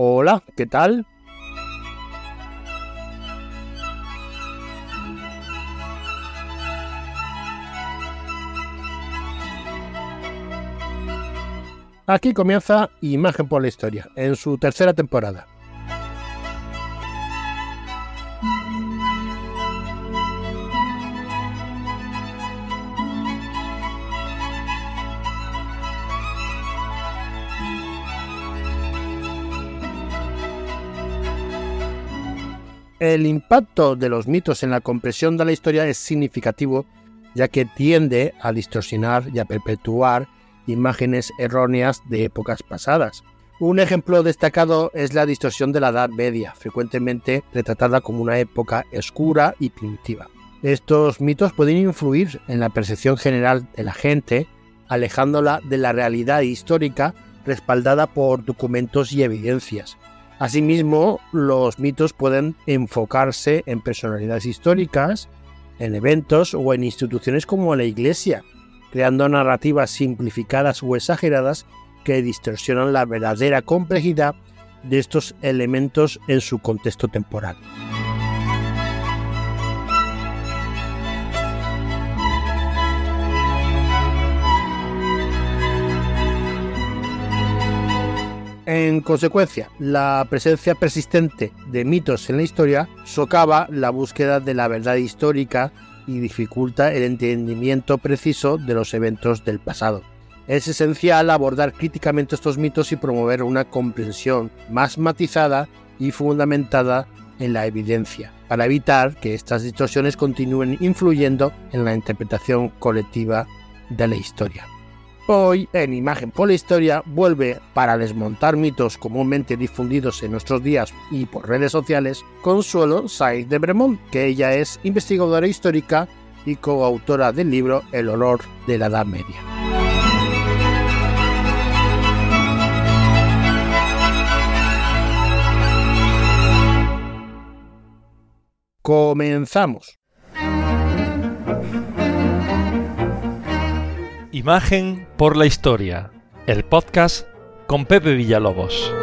Hola, ¿qué tal? Aquí comienza Imagen por la Historia, en su tercera temporada. El impacto de los mitos en la comprensión de la historia es significativo, ya que tiende a distorsionar y a perpetuar imágenes erróneas de épocas pasadas. Un ejemplo destacado es la distorsión de la Edad Media, frecuentemente retratada como una época oscura y primitiva. Estos mitos pueden influir en la percepción general de la gente, alejándola de la realidad histórica respaldada por documentos y evidencias. Asimismo, los mitos pueden enfocarse en personalidades históricas, en eventos o en instituciones como la Iglesia, creando narrativas simplificadas o exageradas que distorsionan la verdadera complejidad de estos elementos en su contexto temporal. En consecuencia, la presencia persistente de mitos en la historia socava la búsqueda de la verdad histórica y dificulta el entendimiento preciso de los eventos del pasado. Es esencial abordar críticamente estos mitos y promover una comprensión más matizada y fundamentada en la evidencia, para evitar que estas distorsiones continúen influyendo en la interpretación colectiva de la historia. Hoy, en Imagen por la Historia, vuelve para desmontar mitos comúnmente difundidos en nuestros días y por redes sociales, Consuelo Saiz de Bremont, que ella es investigadora histórica y coautora del libro El olor de la Edad Media. Comenzamos. Imagen por la Historia, el podcast con Pepe Villalobos.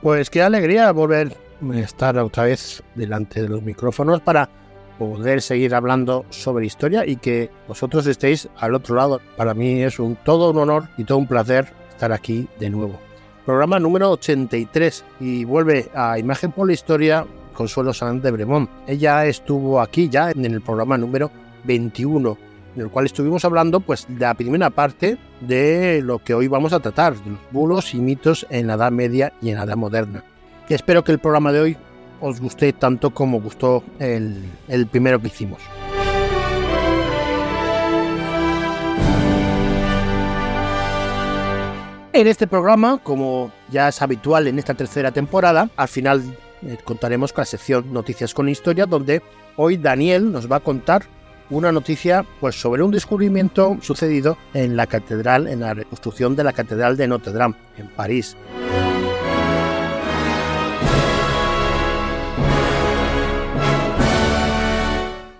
Pues qué alegría volver a estar otra vez delante de los micrófonos para poder seguir hablando sobre historia y que vosotros estéis al otro lado. Para mí es un todo un honor y todo un placer estar aquí de nuevo. Programa número 83 y vuelve a Imagen por la Historia Consuelo Sanz de Bremont. Ella estuvo aquí ya en el programa número 21, en el cual estuvimos hablando pues de la primera parte de lo que hoy vamos a tratar, de los bulos y mitos en la Edad Media y en la Edad Moderna. Y espero que el programa de hoy os guste tanto como gustó el, el primero que hicimos. En este programa, como ya es habitual en esta tercera temporada, al final eh, contaremos con la sección Noticias con Historia, donde hoy Daniel nos va a contar una noticia pues, sobre un descubrimiento sucedido en la catedral, en la reconstrucción de la catedral de Notre Dame, en París.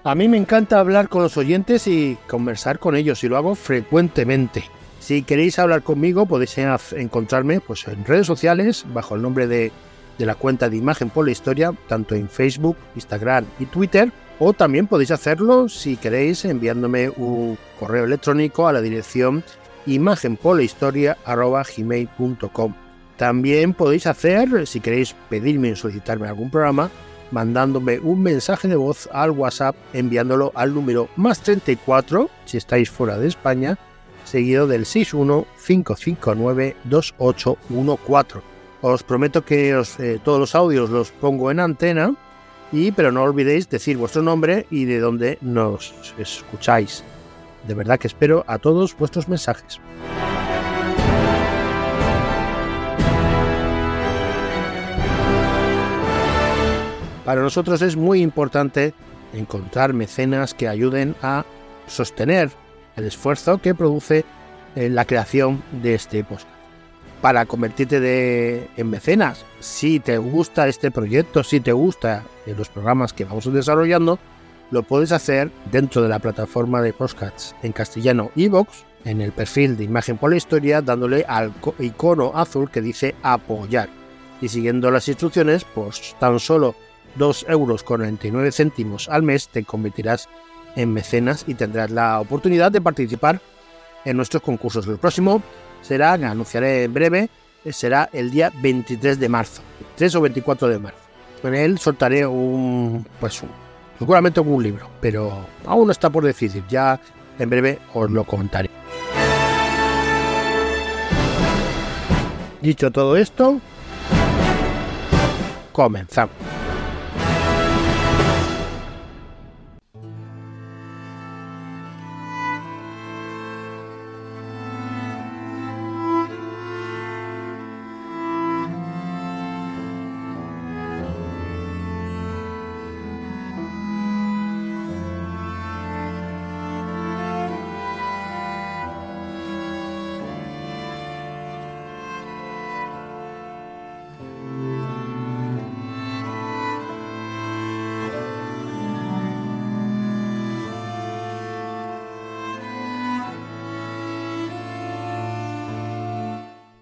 A mí me encanta hablar con los oyentes y conversar con ellos y lo hago frecuentemente. Si queréis hablar conmigo podéis encontrarme pues, en redes sociales bajo el nombre de de la cuenta de Imagen por la Historia, tanto en Facebook, Instagram y Twitter, o también podéis hacerlo si queréis enviándome un correo electrónico a la dirección imagenpolahistoria.gmail.com. También podéis hacer, si queréis pedirme o solicitarme algún programa, mandándome un mensaje de voz al WhatsApp enviándolo al número más 34 si estáis fuera de España, seguido del 61 559 2814 os prometo que eh, todos los audios los pongo en antena, y, pero no olvidéis decir vuestro nombre y de dónde nos escucháis. De verdad que espero a todos vuestros mensajes. Para nosotros es muy importante encontrar mecenas que ayuden a sostener el esfuerzo que produce eh, la creación de este podcast para convertirte en mecenas. Si te gusta este proyecto, si te gusta los programas que vamos desarrollando, lo puedes hacer dentro de la plataforma de podcasts en castellano Evox, en el perfil de imagen por la historia dándole al icono azul que dice apoyar y siguiendo las instrucciones pues tan solo 2 euros con 99 céntimos al mes te convertirás en mecenas y tendrás la oportunidad de participar en nuestros concursos. El próximo será, anunciaré en breve, será el día 23 de marzo, 3 o 24 de marzo. Con él soltaré un, pues un, seguramente un libro, pero aún no está por decidir, ya en breve os lo comentaré. Dicho todo esto, comenzamos.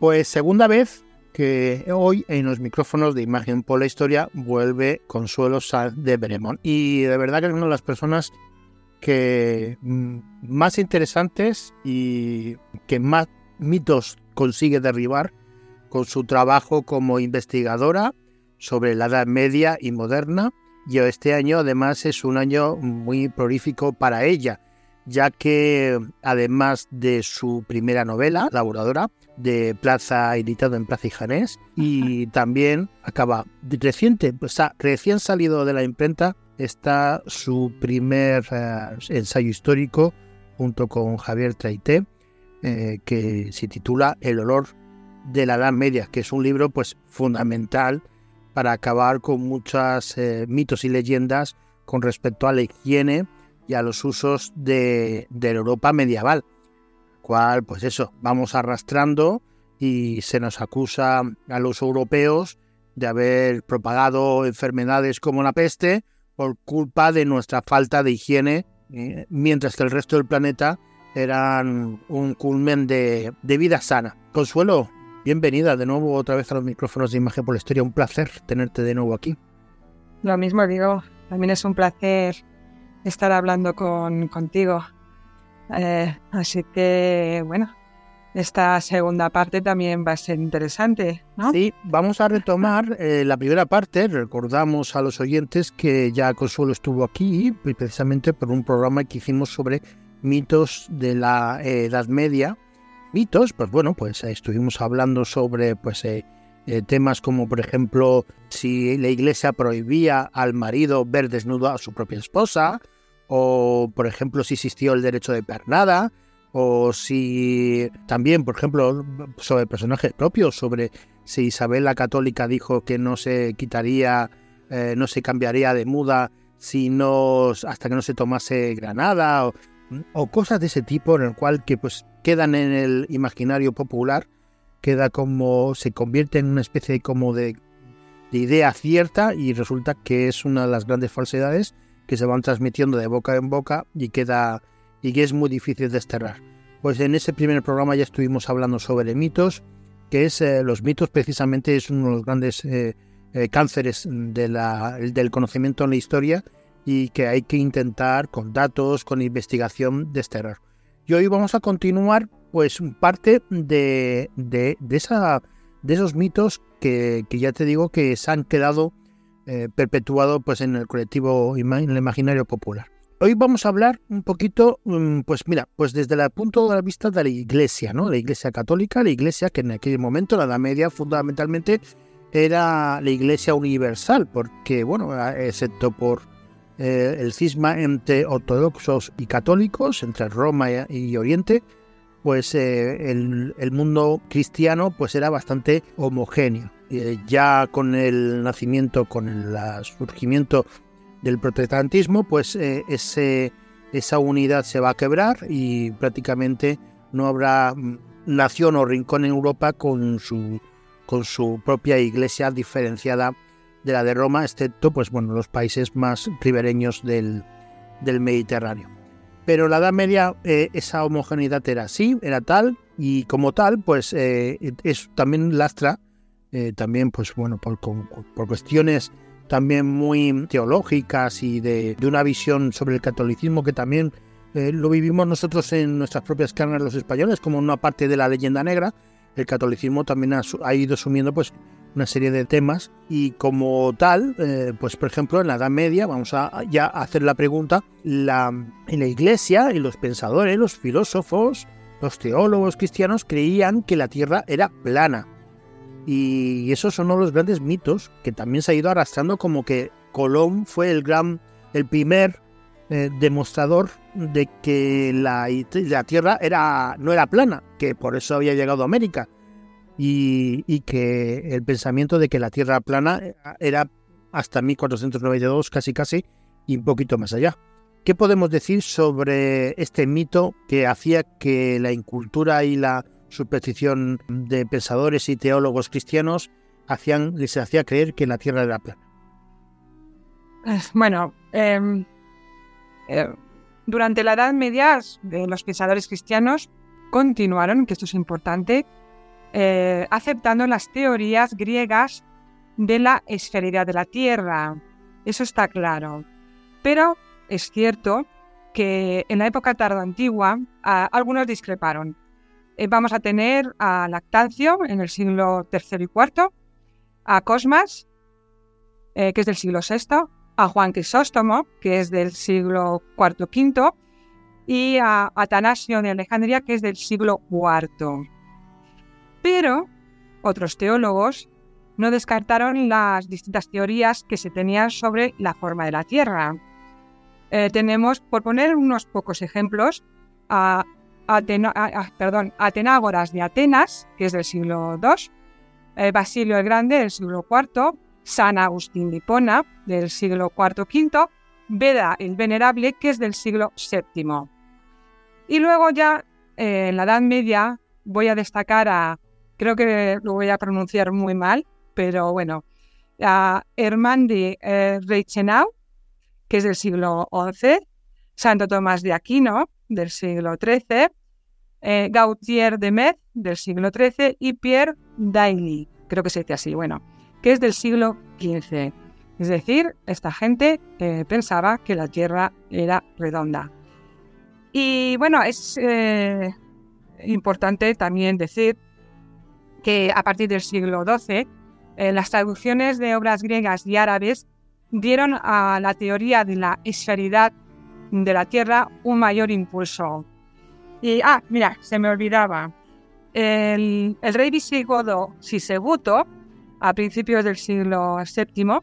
Pues segunda vez que hoy en los micrófonos de imagen por la historia vuelve Consuelo Sanz de Bremont. Y de verdad que es una de las personas que mm, más interesantes y que más mitos consigue derribar con su trabajo como investigadora sobre la Edad Media y moderna. Y este año además es un año muy prolífico para ella, ya que además de su primera novela, Laboradora, de Plaza, editado en Plaza y Janés, y también acaba reciente, pues, recién salido de la imprenta, está su primer eh, ensayo histórico junto con Javier Traité, eh, que se titula El olor de la Edad Media, que es un libro pues fundamental para acabar con muchos eh, mitos y leyendas con respecto a la higiene y a los usos de, de Europa medieval cual, pues eso, vamos arrastrando y se nos acusa a los europeos de haber propagado enfermedades como la peste por culpa de nuestra falta de higiene, eh, mientras que el resto del planeta eran un culmen de, de, vida sana. Consuelo, bienvenida de nuevo otra vez a los micrófonos de Imagen por la Historia. Un placer tenerte de nuevo aquí. Lo mismo digo, también es un placer estar hablando con, contigo. Eh, así que, bueno, esta segunda parte también va a ser interesante, ¿no? Sí, vamos a retomar eh, la primera parte. Recordamos a los oyentes que ya Consuelo estuvo aquí precisamente por un programa que hicimos sobre mitos de la Edad Media. Mitos, pues bueno, pues estuvimos hablando sobre pues eh, temas como por ejemplo si la iglesia prohibía al marido ver desnudo a su propia esposa, o por ejemplo si existió el derecho de pernada, o si también, por ejemplo, sobre personajes propios, sobre si Isabel la Católica dijo que no se quitaría, eh, no se cambiaría de muda si no, hasta que no se tomase Granada, o, cosas de ese tipo en el cual que pues quedan en el imaginario popular, queda como, se convierte en una especie como de, de idea cierta y resulta que es una de las grandes falsedades que se van transmitiendo de boca en boca y queda y que es muy difícil desterrar. Pues en ese primer programa ya estuvimos hablando sobre mitos, que es eh, los mitos precisamente es uno de los grandes eh, eh, cánceres del conocimiento en la historia y que hay que intentar con datos, con investigación desterrar. Y hoy vamos a continuar pues parte de, de, de esos mitos que, que ya te digo que se han quedado eh, perpetuado pues en el colectivo, en el imaginario popular. Hoy vamos a hablar un poquito, mm, pues mira, pues desde el punto de vista de la Iglesia, ¿no? La Iglesia católica, la Iglesia que en aquel momento, la Edad Media, fundamentalmente era la Iglesia universal, porque, bueno, excepto por eh, el cisma entre ortodoxos y católicos, entre Roma y, Oriente, pues eh, el, el, mundo cristiano pues era bastante homogéneo. Eh, ya con el nacimiento, con el surgimiento del protestantismo, pues eh, ese, esa unidad se va a quebrar y prácticamente no habrá mm, nación o rincón en Europa con su, con su propia iglesia diferenciada de la de Roma, excepto pues, bueno, los países más ribereños del, del Mediterráneo. Pero la Edad Media eh, esa homogeneidad era así, era tal, y como tal, pues eh, es también lastra, eh, también pues bueno, por, por, cuestiones también muy teológicas y de, de, una visión sobre el catolicismo que también lo vivimos nosotros en nuestras propias carnes los españoles como una parte de la leyenda negra, el catolicismo también ha, ha ido asumiendo pues una serie de temas y como tal, eh, pues por ejemplo en la Edad Media, vamos a ya hacer la pregunta, la, en la iglesia y los pensadores, los filósofos, los teólogos cristianos creían que la Tierra era plana. Y esos son uno de los grandes mitos que también se ha ido arrastrando como que Colón fue el gran, el primer eh, demostrador de que la, la, Tierra era, no era plana, que por eso había llegado a América y, que el pensamiento de que la Tierra plana eh, era hasta 1492 casi casi y un poquito más allá. ¿Qué podemos decir sobre este mito que hacía que la incultura y la superstición de pensadores y teólogos cristianos hacían, les hacía creer que la Tierra era plana? Eh, bueno, em, eh, durante la Edad Media los pensadores cristianos continuaron, que esto es importante, eh, aceptando las teorías griegas de la esferidad de la Tierra. Eso está claro. Pero es cierto que en la época tardoantigua antigua algunos discreparon. Eh, vamos a tener a Lactancio en el siglo III y IV, a Cosmas, eh, que es del siglo VI, a Juan Crisóstomo, que es del siglo IV V, y a Atanasio de Alejandría, que es del siglo IV. Pero otros teólogos no descartaron las distintas teorías que se tenían sobre la forma de la Tierra. Eh, tenemos, por poner unos pocos ejemplos, a, Atenágoras de Atenas, que es del siglo II, eh, Basilio el Grande del siglo IV, San Agustín de Hipona del siglo IV-V, Beda el Venerable, que es del siglo VII. Y luego ya eh, en la Edad Media voy a destacar a creo que lo voy a pronunciar muy mal, pero bueno, a Hermann de eh, Reichenau, que es del siglo XI, Santo Tomás de Aquino, del siglo XIII, eh, Gautier de Metz, del siglo XIII, y Pierre Dailly, creo que se dice así, bueno, que es del siglo XV. Es decir, esta gente eh, pensaba que la Tierra era redonda. Y bueno, es importante también decir que a partir del siglo XII eh, las traducciones de obras griegas y árabes dieron a la teoría de la esferidad de la Tierra un mayor impulso. Y, ah, mira, se me olvidaba. El, rey visigodo Sisebuto, a principios del siglo VII,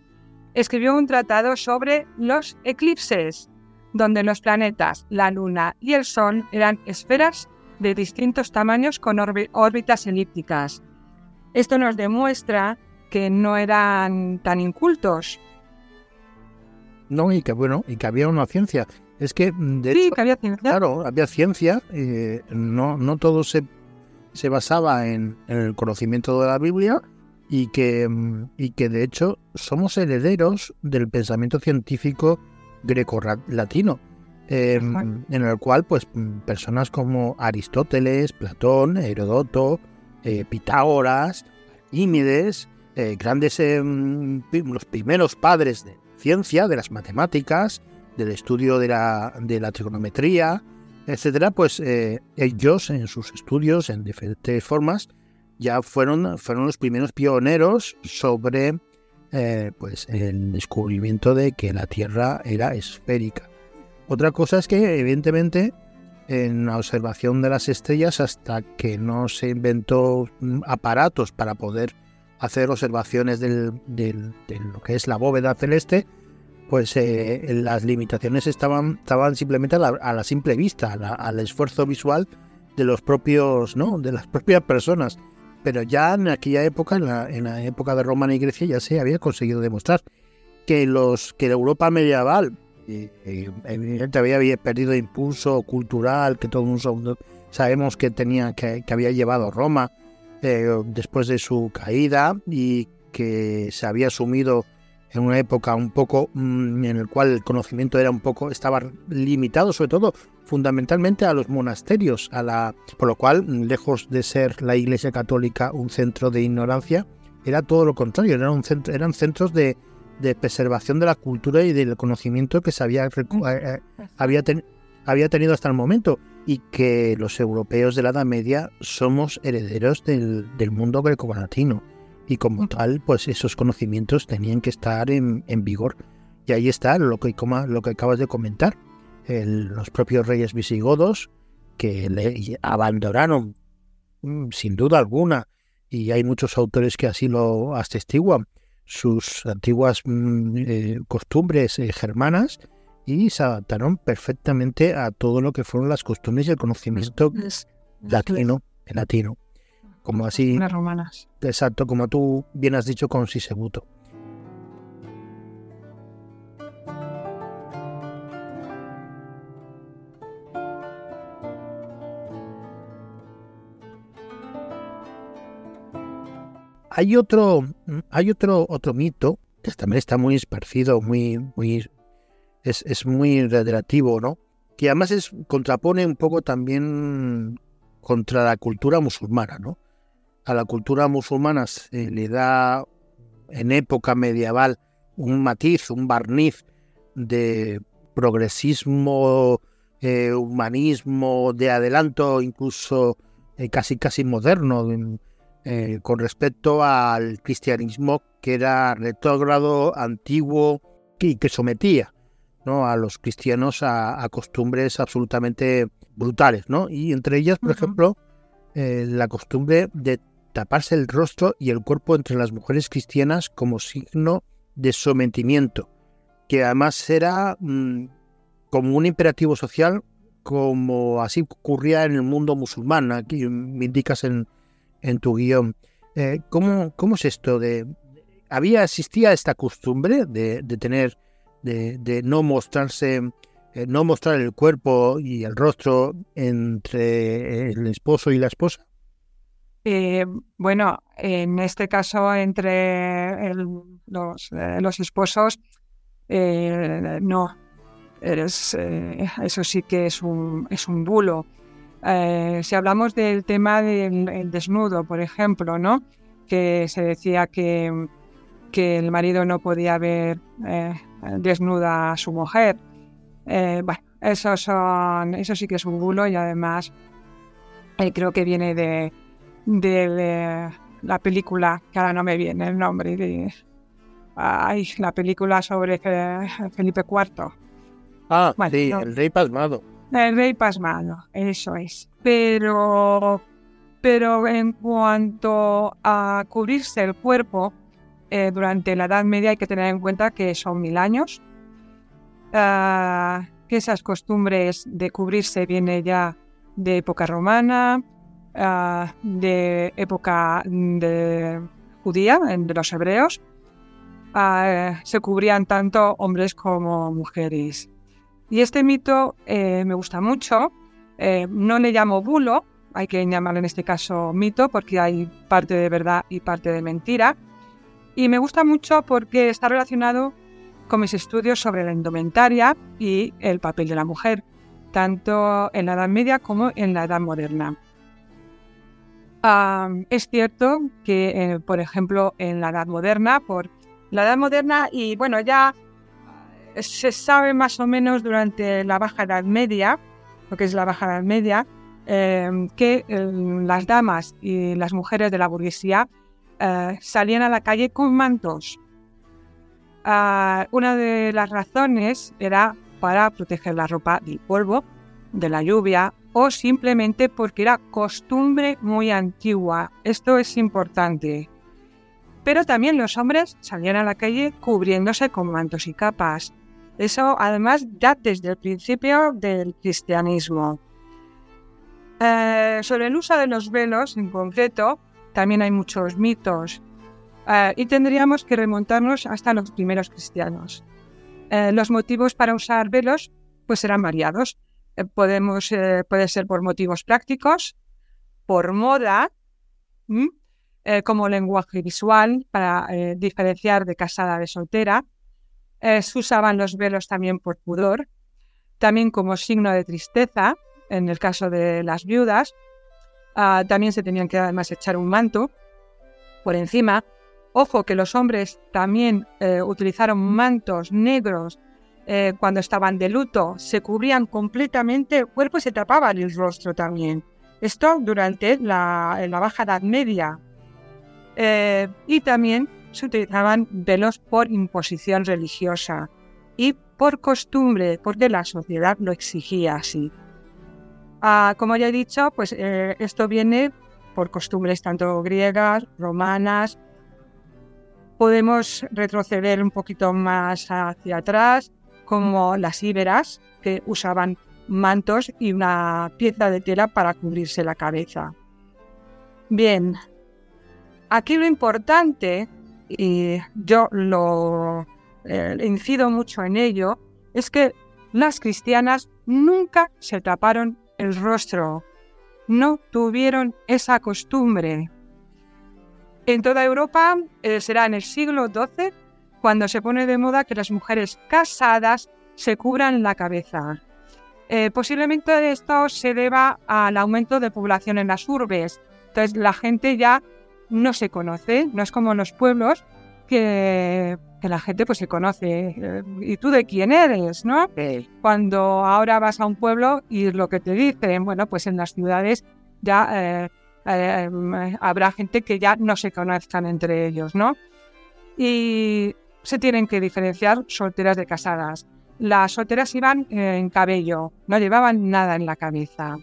escribió un tratado sobre los eclipses, donde los planetas, la Luna y el Sol eran esferas de distintos tamaños con órbitas elípticas. Esto nos demuestra que no eran tan incultos. No, y que bueno, y que había una ciencia. Es que, de sí, que había ciencia. Claro, había ciencia. Eh, no, no todo se, se basaba en, el conocimiento de la Biblia y que, y que de hecho somos herederos del pensamiento científico greco-latino. Em, en el cual pues personas como Aristóteles, Platón, Herodoto, eh, Pitágoras, Arquímedes, eh, grandes, em, los primeros padres de ciencia, de las matemáticas, del estudio de la, de la trigonometría, etcétera, pues eh, ellos en sus estudios, en diferentes formas, ya fueron, fueron los primeros pioneros sobre pues el descubrimiento de que la Tierra era esférica. Otra cosa es que, evidentemente, en la observación de las estrellas hasta que no se inventó mm, aparatos para poder hacer observaciones de lo que es la bóveda celeste, pues eh, las limitaciones estaban, estaban simplemente a la, simple vista, al esfuerzo visual de los propios, ¿no? de las propias personas. Pero ya en aquella época, en la, en la época de Roma y Grecia, ya se había conseguido demostrar que los que la Europa medieval evidentemente había perdido impulso cultural que todo mundo sabemos que tenía que, había llevado Roma eh, después de su caída y que se había sumido en una época un poco mm, en el cual el conocimiento era un poco estaba limitado sobre todo fundamentalmente a los monasterios, a la, por lo cual, lejos de ser la Iglesia Católica un centro de ignorancia, era todo lo contrario, eran, un centro, eran centros de, de, preservación de la cultura y del conocimiento que se había, mm. eh, eh, había tenido hasta el momento y que los europeos de la Edad Media somos herederos del, del mundo greco-latino y como tal, pues esos conocimientos tenían que estar en, en vigor. Y ahí está lo que, lo que acabas de comentar. los propios reyes visigodos que le abandonaron mm, sin duda alguna, y hay muchos autores que así lo atestiguan, sus antiguas mm, eh, costumbres eh, germanas y se adaptaron perfectamente a todo lo que fueron las costumbres y el conocimiento latino, latino. Como así. romanas. Exacto, como tú bien has dicho con Sisebuto. Hay otro, hay otro, otro mito que también está muy esparcido, muy, muy, es, es muy relativo, ¿no? Que además es, contrapone un poco también contra la cultura musulmana, ¿no? A la cultura musulmana se le da en época medieval un matiz, un barniz de progresismo, eh, humanismo, de adelanto incluso eh, casi casi moderno eh, con respecto al cristianismo que era retrógrado, antiguo y que sometía ¿no? a los cristianos a, costumbres absolutamente brutales. ¿no? Y entre ellas, por ejemplo, la costumbre de taparse el rostro y el cuerpo entre las mujeres cristianas como signo de sometimiento, que además era mm, como un imperativo social, como así ocurría en el mundo musulmán, aquí me indicas en, en tu guion. Eh, ¿cómo, ¿cómo, es esto de... ¿Había, existía esta costumbre de, de tener, de, de, no mostrarse, eh, no mostrar el cuerpo y el rostro entre el esposo y la esposa? Eh, bueno, en este caso entre los, eh, los, esposos, eh, no, eres, eso sí que es un, es un bulo. si hablamos del tema del desnudo, por ejemplo, ¿no? que se decía que, que el marido no podía ver desnuda a su mujer. bueno, eso, son, eso sí que es un bulo y además creo que viene de, de la película, que ahora no me viene el nombre, de, ay, la película sobre Felipe IV. Ah, sí, el rey pasmado. El rey pasmado, eso es. Pero, pero en cuanto a cubrirse el cuerpo, eh, durante la Edad Media hay que tener en cuenta que son mil años, ah, que esas costumbres de cubrirse viene ya de época romana, Ah, de época de judía, de los hebreos, ah, se cubrían tanto hombres como mujeres. Y este mito eh, me gusta mucho. Eh, no le llamo bulo, hay que llamarlo en este caso mito porque hay parte de verdad y parte de mentira. Y me gusta mucho porque está relacionado con mis estudios sobre la indumentaria y el papel de la mujer, tanto en la Edad Media como en la Edad Moderna es cierto que, eh, por ejemplo, en la Edad Moderna, por la Edad Moderna, y bueno, ya se sabe más o menos durante la Baja Edad Media, lo que es la Baja Edad Media, em, que em, las damas y las mujeres de la burguesía eh, salían a la calle con mantos. Ah, una de las razones era para proteger la ropa del polvo, de la lluvia o simplemente porque era costumbre muy antigua. Esto es importante. Pero también los hombres salían a la calle cubriéndose con mantos y capas. Eso además ya desde el principio del cristianismo. Eh, sobre el uso de los velos en concreto, también hay muchos mitos. Eh, y tendríamos que remontarnos hasta los primeros cristianos. Eh, los motivos para usar velos pues eran variados. Eh, podemos, eh, puede ser por motivos prácticos, por moda, eh, como lenguaje visual para diferenciar de casada de soltera. se usaban los velos también por pudor. también como signo de tristeza, en el caso de las viudas. Ah, también se tenían que además echar un manto por encima. Ojo que los hombres también utilizaron mantos negros eh, cuando estaban de luto, se cubrían completamente el cuerpo y se tapaban el rostro también. Esto durante la, la Baja Edad Media. Eh, y también se utilizaban velos por imposición religiosa y por costumbre, porque la sociedad lo exigía así. Ah, como ya he dicho, pues eh, esto viene por costumbres tanto griegas, romanas. Podemos retroceder un poquito más hacia atrás, como las íberas, que usaban mantos y una pieza de tela para cubrirse la cabeza. Bien, aquí lo importante, y yo lo eh, incido mucho en ello, es que las cristianas nunca se taparon el rostro. No tuvieron esa costumbre. En toda Europa eh, será en el siglo XII cuando se pone de moda que las mujeres casadas se cubran la cabeza. Eh, posiblemente esto se deba al aumento de población en las urbes. Entonces la gente ya no se conoce, no es como en los pueblos que que la gente pues se conoce. Eh, ¿Y tú de quién eres? ¿no? Cuando ahora vas a un pueblo y lo que te dicen, bueno, pues en las ciudades ya eh, eh, habrá gente que ya no se conozcan entre ellos, ¿no? Y se tienen que diferenciar solteras de casadas. Las solteras iban en cabello, no llevaban nada en la cabeza.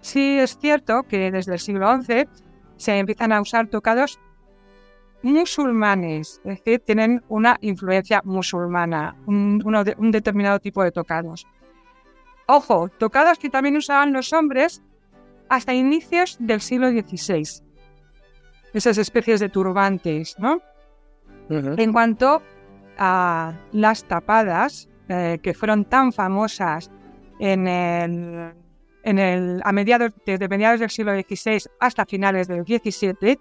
sí es cierto que desde el siglo XI se empiezan a usar tocados musulmanes, es decir, tienen una influencia musulmana, un, un determinado tipo de tocados. Ojo, tocados que también usaban los hombres hasta inicios del siglo XVI. Esas especies de turbantes, ¿no? En cuanto a las tapadas, eh, que fueron tan famosas en el, a mediados, desde mediados del siglo XVI hasta finales del XVII,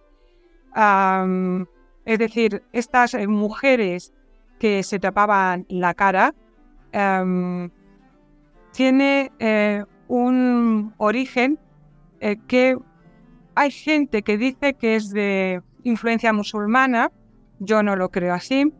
es decir, estas eh, mujeres que se tapaban la cara em, tiene eh, un origen que hay gente que dice que es de influencia musulmana, yo no lo creo así.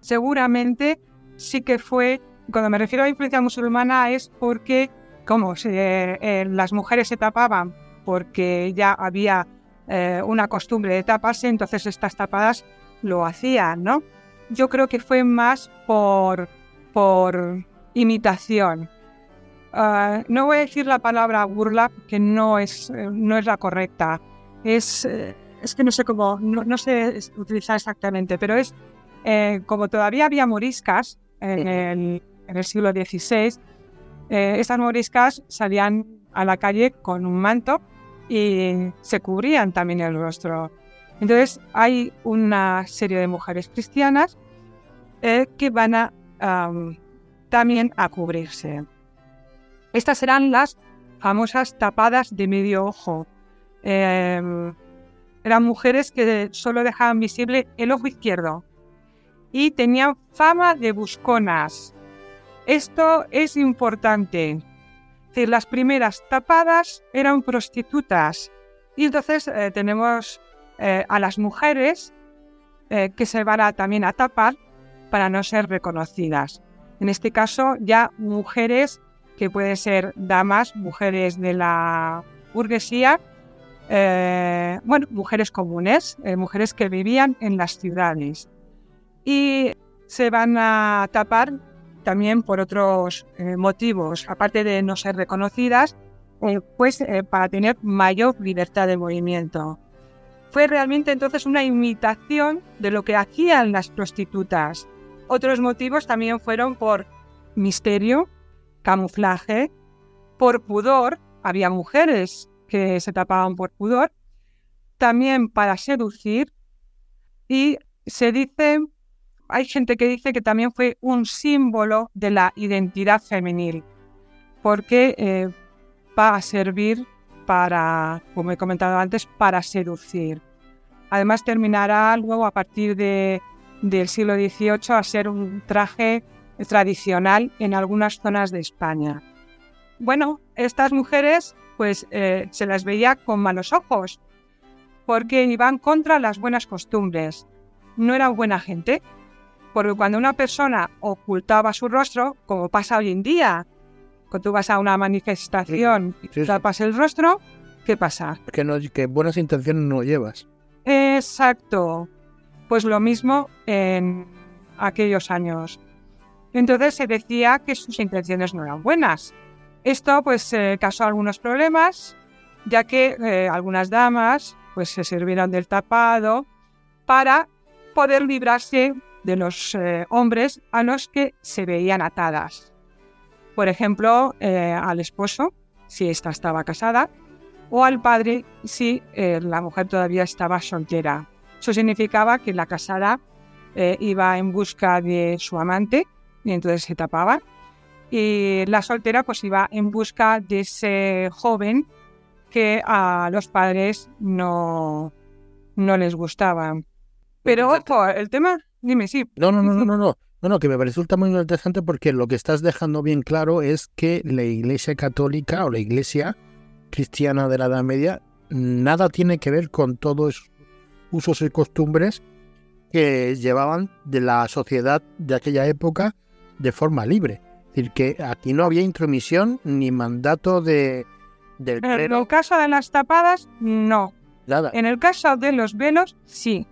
Seguramente sí que fue, cuando me refiero a influencia musulmana es porque, como las mujeres se tapaban porque ya había eh, una costumbre de taparse, entonces estas tapadas lo hacían, ¿no? Yo creo que fue más por, por imitación. Ah, no voy a decir la palabra burla, que no es, no es la correcta. Es, eh, es que no sé cómo, no, sé utilizar exactamente, pero es eh, como todavía había moriscas en el, en el siglo XVI, estas moriscas salían a la calle con un manto y se cubrían también el rostro. Entonces hay una serie de mujeres cristianas eh, que van a también a cubrirse. Estas serán las famosas tapadas de medio ojo. Em, eran mujeres que solo dejaban visible el ojo izquierdo y tenían fama de busconas. Esto es importante las primeras tapadas eran prostitutas. Y entonces eh, tenemos eh, a las mujeres eh, que se van a, también a tapar para no ser reconocidas. En este caso, ya mujeres que pueden ser damas, mujeres de la burguesía, bueno, mujeres comunes, mujeres que vivían en las ciudades. Y se van a tapar también por otros eh, motivos, aparte de no ser reconocidas, eh, pues eh, para tener mayor libertad de movimiento. Fue realmente entonces una imitación de lo que hacían las prostitutas. Otros motivos también fueron por misterio, camuflaje, por pudor, había mujeres que se tapaban por pudor, también para seducir y se dice hay gente que dice que también fue un símbolo de la identidad femenil, porque eh, va a servir para, como he comentado antes, para seducir. Además terminará luego a partir de, del siglo XVIII a ser un traje tradicional en algunas zonas de España. Bueno, estas mujeres pues eh, se las veía con malos ojos porque iban contra las buenas costumbres. No eran buena gente, porque cuando una persona ocultaba su rostro, como pasa hoy en día, cuando tú vas a una manifestación y tapas el rostro, ¿qué pasa? Que, no, que buenas intenciones no llevas. Exacto. Pues lo mismo en aquellos años. Entonces se decía que sus intenciones no eran buenas. Esto pues eh, causó algunos problemas, ya que eh, algunas damas pues se sirvieron del tapado para poder librarse de los eh, hombres a los que se veían atadas. Por ejemplo, al esposo, si ésta estaba casada, o al padre si la mujer todavía estaba soltera. Eso significaba que la casada iba en busca de su amante y entonces se tapaba y la soltera pues iba en busca de ese joven que a los padres no, no les gustaba. Pero ojo, el tema, dime, sí. No, no, no, no, no, no. No, no, que me resulta muy interesante porque lo que estás dejando bien claro es que la Iglesia Católica o la Iglesia cristiana de la Edad Media nada tiene que ver con todos usos y costumbres que llevaban de la sociedad de aquella época de forma libre decir, que aquí no había intromisión ni mandato de, del En el caso de las tapadas, no. Nada. En el caso de los velos, sí.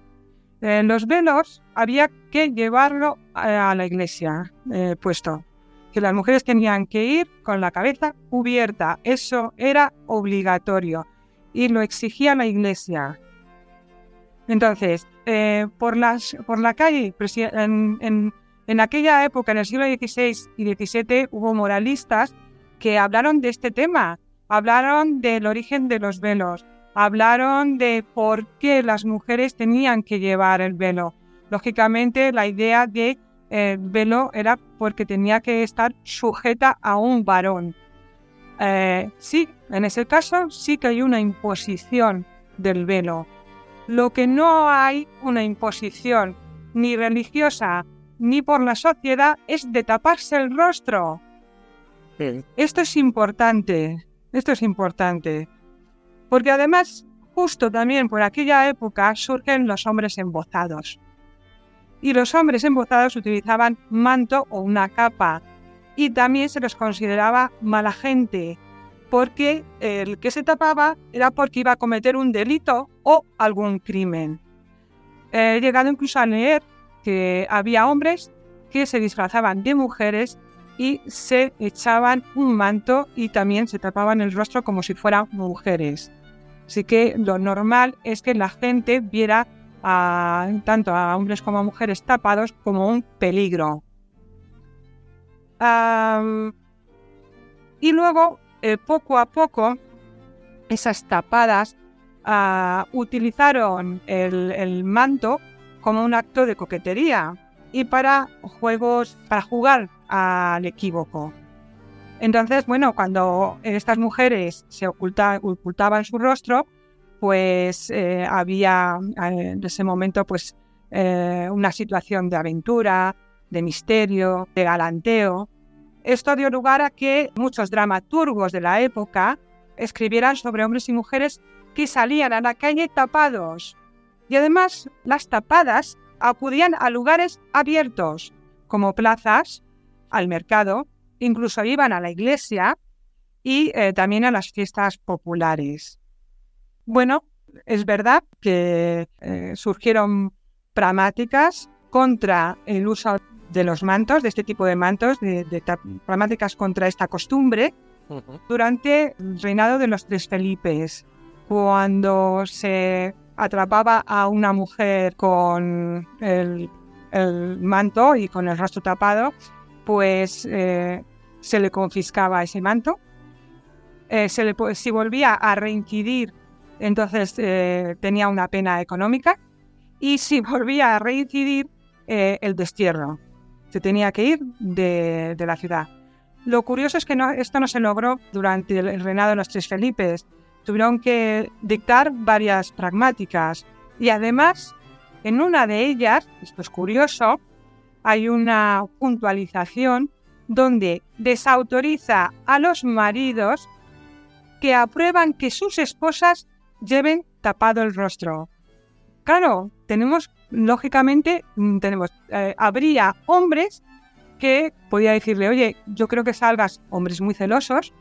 Los velos había que llevarlo a la iglesia eh, puesto. Que las mujeres tenían que ir con la cabeza cubierta. Eso era obligatorio. Y lo exigía la iglesia. Entonces, eh, por, las, por la calle, en, en aquella época, en el siglo XVI y XVII, hubo moralistas que hablaron de este tema, hablaron del origen de los velos, hablaron de por qué las mujeres tenían que llevar el velo. Lógicamente, la idea de el velo era porque tenía que estar sujeta a un varón. Eh, sí, en ese caso sí que hay una imposición del velo. Lo que no hay una imposición ni religiosa ni por la sociedad es de taparse el rostro. Esto es importante, esto es importante, porque además justo también por aquella época surgen los hombres embozados. Y los hombres embozados utilizaban manto o una capa y también se los consideraba mala gente, porque el que se tapaba era porque iba a cometer un delito o algún crimen. He llegado incluso a leer que había hombres que se disfrazaban de mujeres y se echaban un manto y también se tapaban el rostro como si fueran mujeres. Así que lo normal es que la gente viera a, tanto a hombres como a mujeres tapados como un peligro. y luego, eh, poco a poco, esas tapadas ah, utilizaron el manto como un acto de coquetería y para juegos, para jugar al equívoco. Entonces, bueno, cuando estas mujeres se ocultaban su rostro, pues eh, había en ese momento pues eh, una situación de aventura, de misterio, de galanteo. Esto dio lugar a que muchos dramaturgos de la época escribieran sobre hombres y mujeres que salían a la calle tapados y además, las tapadas acudían a lugares abiertos, como plazas, al mercado, incluso iban a la iglesia y eh, también a las fiestas populares. Bueno, es verdad que eh, surgieron pramáticas contra el uso de los mantos, de este tipo de mantos, de, pramáticas contra esta costumbre, durante el reinado de los tres Felipes, cuando se atrapaba a una mujer con el, manto y con el rostro tapado, pues eh, se le confiscaba ese manto. Eh, se le, si volvía a reincidir, entonces eh, tenía una pena económica. Y si volvía a reincidir, el destierro. Se tenía que ir de, la ciudad. Lo curioso es que esto no se logró durante el reinado de los tres Felipes tuvieron que dictar varias pragmáticas y además en una de ellas, esto es curioso, hay una puntualización donde desautoriza a los maridos que aprueban que sus esposas lleven tapado el rostro. Claro, tenemos, lógicamente, mm, tenemos, eh, habría hombres que podía decirle, oye, yo creo que salgas, hombres muy celosos,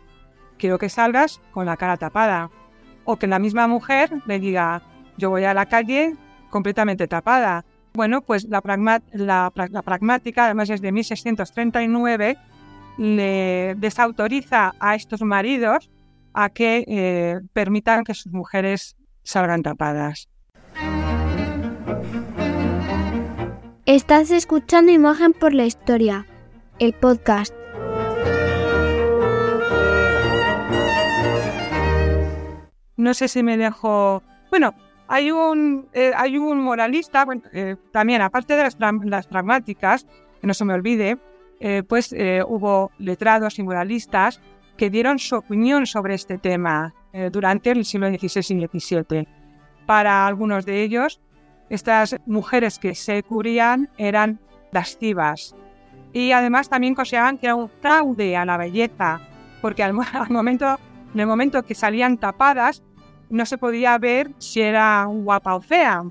quiero que salgas con la cara tapada. O que la misma mujer le diga, yo voy a la calle completamente tapada. Bueno, pues la, pragmática, además es de 1639, le desautoriza a estos maridos a que eh, permitan que sus mujeres salgan tapadas. Estás escuchando Imagen por la Historia, el podcast. No sé si me dejo... Bueno, hay un, eh, hay un moralista, eh, también aparte de las, las, pragmáticas, que no se me olvide, eh, pues hubo letrados y moralistas que dieron su opinión sobre este tema durante el siglo XVI y XVII. Para algunos de ellos, estas mujeres que se cubrían eran lascivas y además también consideraban que era un fraude a la belleza, porque al, al momento, en el momento que salían tapadas, no se podía ver si era guapa o fea.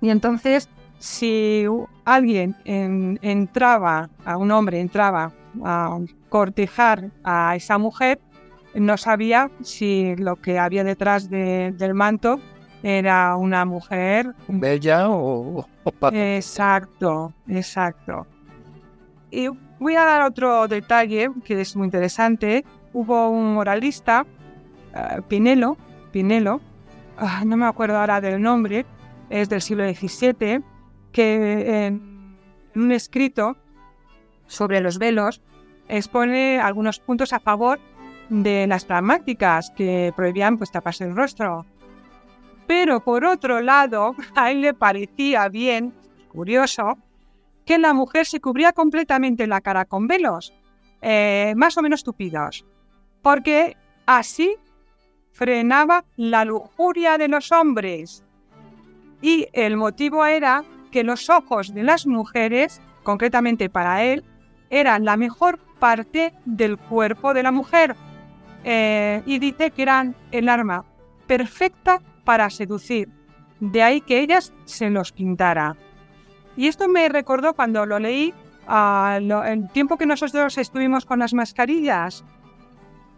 Y entonces, si alguien entraba, a un hombre entraba a cortejar a esa mujer, no sabía si lo que había detrás del manto era una mujer bella o, o Exacto, exacto. Y voy a dar otro detalle que es muy interesante. Hubo un moralista, uh, Pinelo, Pinelo, ah, no me acuerdo ahora del nombre, es del siglo XVII, que en, un escrito sobre los velos expone algunos puntos a favor de las pragmáticas que prohibían pues taparse el rostro. Pero por otro lado, a él le parecía bien, curioso, que la mujer se cubría completamente la cara con velos, eh, más o menos tupidos, porque así frenaba la lujuria de los hombres. Y el motivo era que los ojos de las mujeres, concretamente para él, eran la mejor parte del cuerpo de la mujer. Eh, y dice que eran el arma perfecta para seducir. De ahí que ellas se los pintara. Y esto me recordó cuando lo leí, el tiempo que nosotros estuvimos con las mascarillas,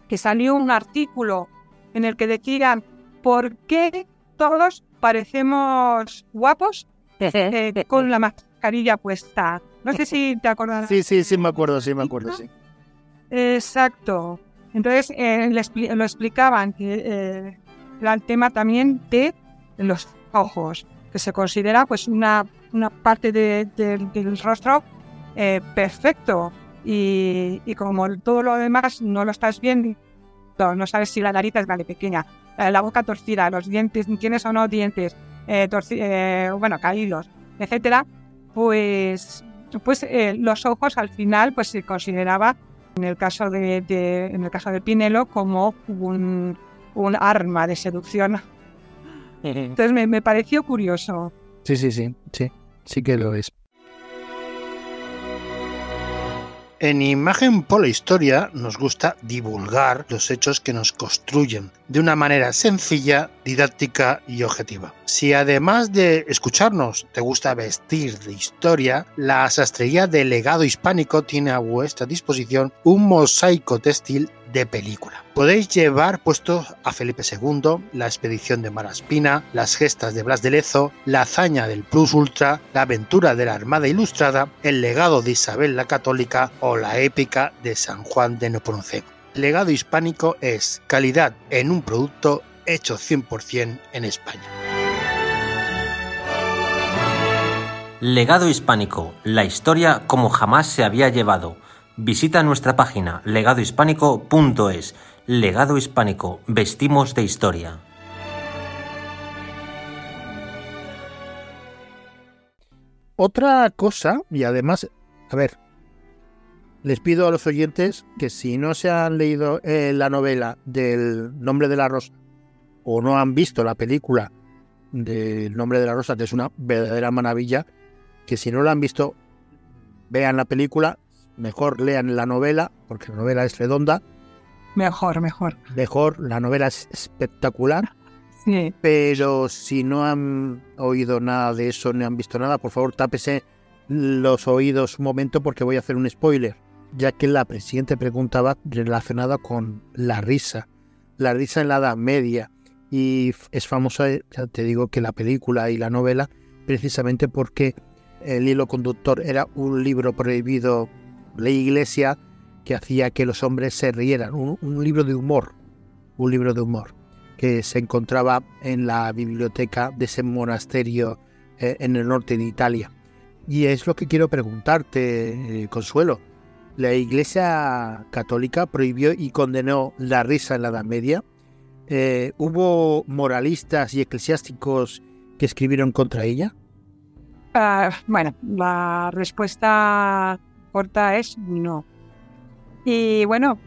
que salió un artículo en el que decían por qué todos parecemos guapos eh, con la mascarilla puesta. No sé si te acordarás. Sí, sí, sí, me acuerdo, sí, me acuerdo, sí. Exacto. Entonces eh, lo explicaban que eh, era el tema también de los ojos, que se considera pues una, una parte del rostro perfecto y, y, como todo lo demás no lo estás viendo no sabes si la nariz es grande, pequeña, eh, la boca torcida, los dientes, tienes o no dientes, eh, eh, bueno, caídos, etcétera, pues, pues los ojos al final pues se consideraba en el caso de, en el caso de Pinelo como un, un arma de seducción. Entonces me, me pareció curioso. Sí, sí, sí, sí, sí que lo es. En Imagen por la Historia nos gusta divulgar los hechos que nos construyen de una manera sencilla, didáctica y objetiva. Si además de escucharnos te gusta vestir de historia, la sastrería del legado hispánico tiene a vuestra disposición un mosaico textil de película. Podéis llevar puestos a Felipe II, la expedición de Maraspina, las gestas de Blas de Lezo, la hazaña del Plus Ultra, la aventura de la Armada Ilustrada, el legado de Isabel la Católica o la épica de San Juan de Nepomuceno. Legado hispánico es calidad en un producto hecho 100% en España. Legado hispánico, la historia como jamás se había llevado Visita nuestra página legadohispánico.es. Legado Hispánico, vestimos de historia. Otra cosa, y además, a ver, les pido a los oyentes que si no se han leído eh, la novela del Nombre de la Rosa o no han visto la película del Nombre de la Rosa, que es una verdadera maravilla, que si no la han visto, vean la película, mejor lean la novela, porque la novela es redonda. Mejor, mejor. Mejor, la novela es espectacular. Sí. Pero si no han oído nada de eso, ni han visto nada, por favor tápese los oídos un momento porque voy a hacer un spoiler, ya que la siguiente pregunta va relacionada con la risa, la risa en la Edad Media. Y es famosa, ya te digo, que la película y la novela, precisamente porque el hilo conductor era un libro prohibido, la iglesia, que hacía que los hombres se rieran, un, libro de humor, un libro de humor que se encontraba en la biblioteca de ese monasterio eh, en el norte de Italia. Y es lo que quiero preguntarte, eh, Consuelo. La Iglesia Católica prohibió y condenó la risa en la Edad Media. Eh, ¿Hubo moralistas y eclesiásticos que escribieron contra ella? Ah, bueno, la respuesta corta es no. Y bueno,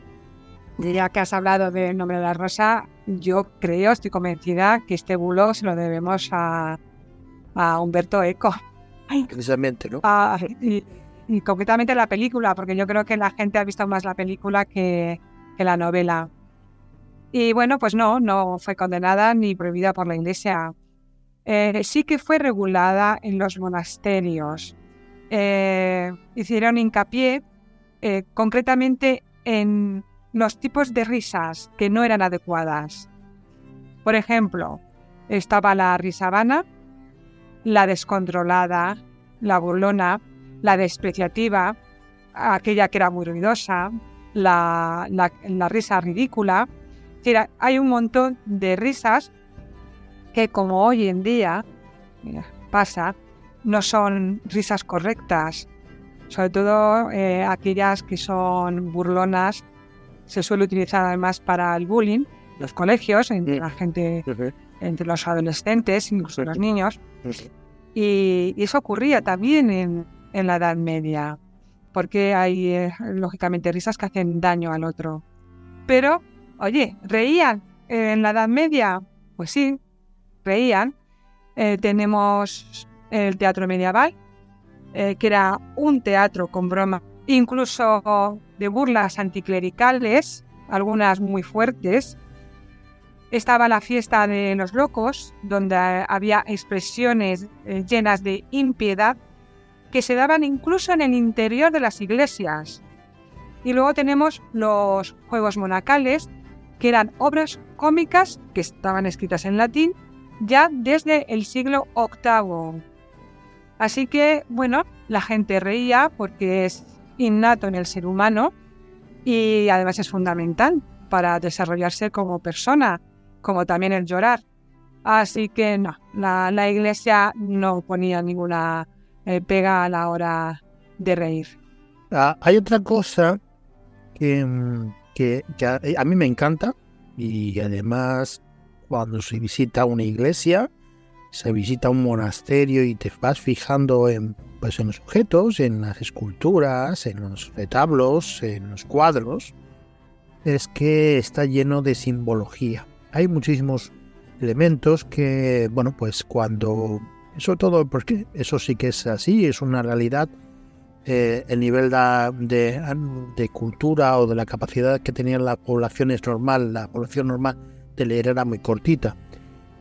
ya que has hablado del nombre de la rosa, yo creo, estoy convencida que este bulo se lo debemos a, a Humberto Eco. Precisamente, ¿no? Ah, y, y, concretamente la película, porque yo creo que la gente ha visto más la película que, la novela. Y bueno, pues no, no fue condenada ni prohibida por la iglesia. Eh, sí que fue regulada en los monasterios. Eh, hicieron hincapié eh, concretamente en los tipos de risas que no eran adecuadas. Por ejemplo, estaba la risa vana, la descontrolada, la burlona, la despreciativa, aquella que era muy ruidosa, la, la, risa ridícula. hay un montón de risas que como hoy en día pasa, no son risas correctas, sobre todo eh, aquellas que son burlonas se suele utilizar además para el bullying, los colegios, entre la gente, entre los adolescentes, incluso los niños. Y, eso ocurría también en, en, la Edad Media, porque hay, eh, lógicamente, risas que hacen daño al otro. Pero, oye, ¿reían en la Edad Media? Pues sí, reían. Eh, tenemos el teatro medieval, eh, que era un teatro con broma incluso de burlas anticlericales, algunas muy fuertes. Estaba la fiesta de los locos, donde había expresiones llenas de impiedad que se daban incluso en el interior de las iglesias. Y luego tenemos los juegos monacales, que eran obras cómicas que estaban escritas en latín ya desde el siglo VIII. Así que, bueno, la gente reía porque es innato en el ser humano y además es fundamental para desarrollarse como persona, como también el llorar. Así que no, la, iglesia no ponía ninguna eh, pega a la hora de reír. Ah, hay otra cosa que, que, a, mí me encanta y además cuando se visita una iglesia, se visita un monasterio y te vas fijando en pues en los objetos, en las esculturas, en los retablos, en los cuadros, es que está lleno de simbología. Hay muchísimos elementos que, bueno, pues cuando, sobre todo porque eso sí que es así, es una realidad, eh, el nivel de, de, cultura o de la capacidad que tenía la población es normal, la población normal de leer era muy cortita.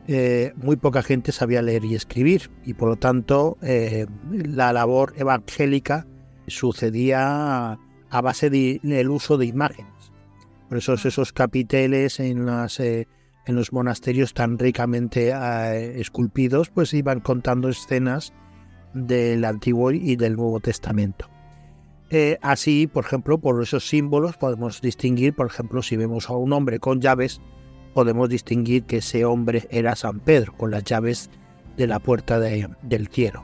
Eh, muy poca gente sabía leer y escribir y por lo tanto eh, la labor evangélica sucedía a base del uso de imágenes. Por eso esos capiteles en, las, eh, en los monasterios tan ricamente esculpidos pues iban contando escenas del Antiguo y del Nuevo Testamento. así, por ejemplo, por esos símbolos podemos distinguir, por ejemplo, si vemos a un hombre con llaves, podemos distinguir que ese hombre era San Pedro, con las llaves de la puerta del cielo.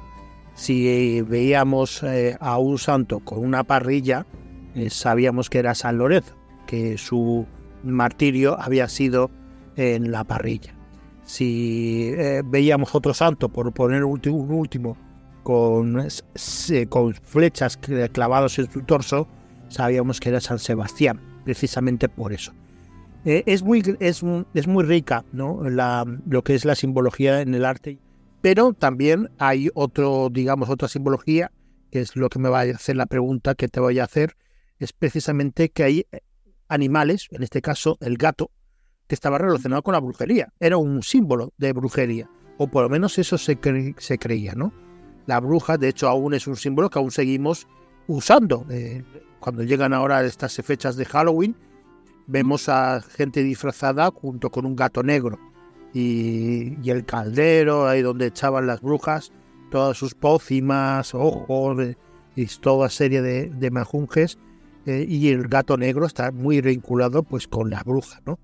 Si veíamos eh, a un santo con una parrilla, eh, sabíamos que era San Lorenzo, que su martirio había sido en la parrilla. Si eh, veíamos otro santo, por poner un último, con, flechas clavadas en su torso, sabíamos que era San Sebastián, precisamente por eso. Eh, es, muy, es, es, muy rica ¿no? lo que es la simbología en el arte, pero también hay otro, digamos, otra simbología que es lo que me va a hacer la pregunta que te voy a hacer, es precisamente que hay animales, en este caso el gato, que estaba relacionado con la brujería. Era un símbolo de brujería, o por lo menos eso se, se creía, ¿no? La bruja, de hecho, aún es un símbolo que aún seguimos usando. Eh, cuando llegan ahora estas fechas de Halloween, vemos a gente disfrazada junto con un gato negro y, el caldero, ahí donde echaban las brujas, todas sus pócimas, ojos y toda serie de, de. Eh, y el gato negro está muy vinculado pues con la bruja, ¿no?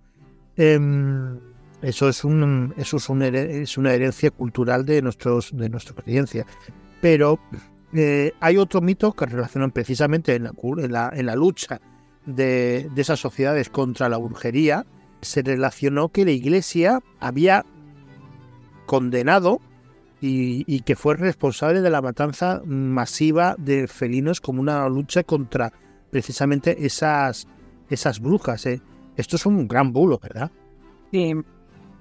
Em, eso es, un, eso es, es, una herencia cultural de, nuestros, de nuestra creencia. Pero eh, hay otro mito que relacionan precisamente en la, en la, lucha de, esas sociedades contra la brujería. Se relacionó que la iglesia había condenado y, que fue responsable de la matanza masiva de felinos como una lucha contra precisamente esas, esas brujas. ¿eh? Esto es un gran bulo, ¿verdad? Sí,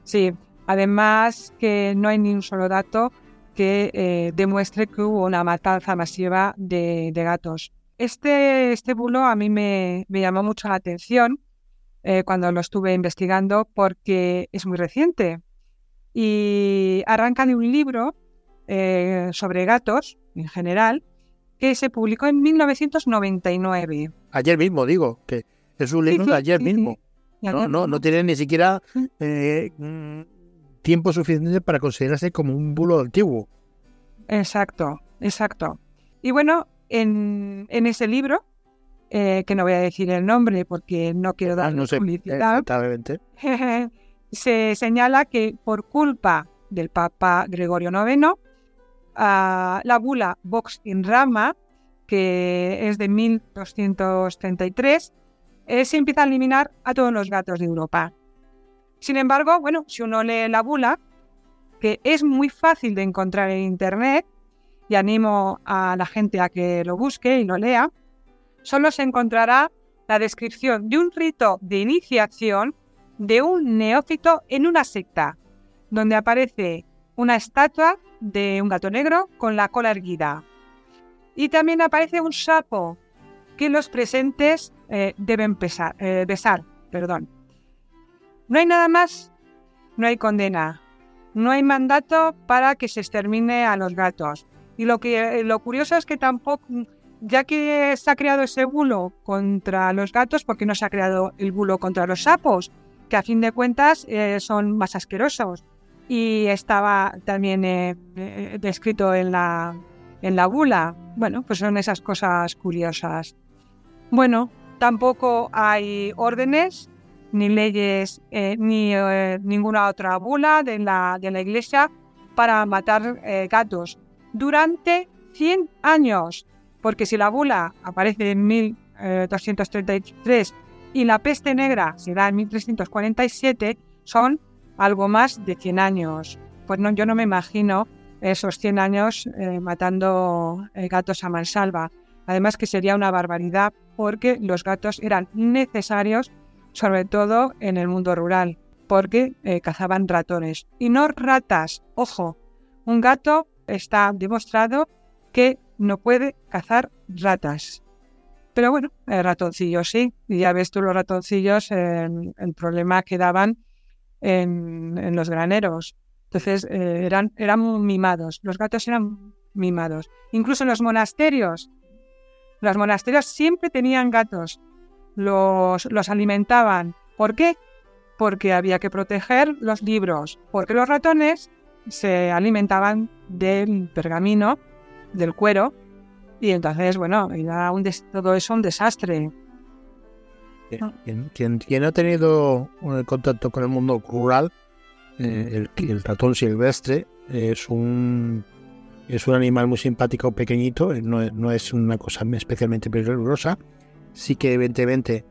sí. Además que no hay ni un solo dato que eh, demuestre que hubo una matanza masiva de, gatos. Este, este bulo a mí me, llamó mucho la atención eh, cuando lo estuve investigando porque es muy reciente y arranca de un libro eh, sobre gatos en general que se publicó en 1999. Ayer mismo, digo, que es un libro de ayer mismo. No, no, no tiene ni siquiera eh, tiempo suficiente para considerarse como un bulo antiguo. Exacto, exacto. Y bueno, en, ese libro, eh, que no voy a decir el nombre porque no quiero dar ah, no sé, publicidad, se señala que por culpa del Papa Gregorio IX, la bula Vox in Rama, que es de 1233, eh, se empieza a eliminar a todos los gatos de Europa. Sin embargo, bueno, si uno lee la bula, que es muy fácil de encontrar en Internet, y animo a la gente a que lo busque y lo lea, solo se encontrará la descripción de un rito de iniciación de un neófito en una secta, donde aparece una estatua de un gato negro con la cola erguida. Y también aparece un sapo que los presentes eh, deben eh, besar. Perdón. No hay nada más, no hay condena, no hay mandato para que se extermine a los gatos. Y lo, que, eh, lo curioso es que tampoco, ya que se ha creado ese bulo contra los gatos, ¿por qué no se ha creado el bulo contra los sapos? Que a fin de cuentas son más asquerosos. Y estaba también descrito en la, en la bula. Bueno, pues son esas cosas curiosas. Bueno, tampoco hay órdenes, ni leyes, eh, ni eh, ninguna otra bula de la, de la Iglesia para matar eh, gatos durante 100 años. Porque si la bula aparece en 1233 y la peste negra se da en 1347, son algo más de 100 años. Pues no, yo no me imagino esos 100 años matando gatos a mansalva. Además que sería una barbaridad porque los gatos eran necesarios, sobre todo en el mundo rural, porque eh, cazaban ratones. Y no ratas, ojo, un gato está demostrado que no puede cazar ratas. Pero bueno, el ratoncillos sí, y ya ves tú los ratoncillos, el problema que daban en, los graneros. Entonces eh, eran, eran mimados, los gatos eran mimados. Incluso en los monasterios los monasterios siempre tenían gatos, los, los alimentaban. ¿Por qué? Porque había que proteger los libros, porque los ratones se alimentaban del pergamino, del cuero, y entonces, bueno, era un todo eso un desastre. Quien, quien, ha tenido un contacto con el mundo rural, eh, el, ratón silvestre es un es un animal muy simpático, pequeñito, eh, no, es una cosa especialmente peligrosa. Sí que evidentemente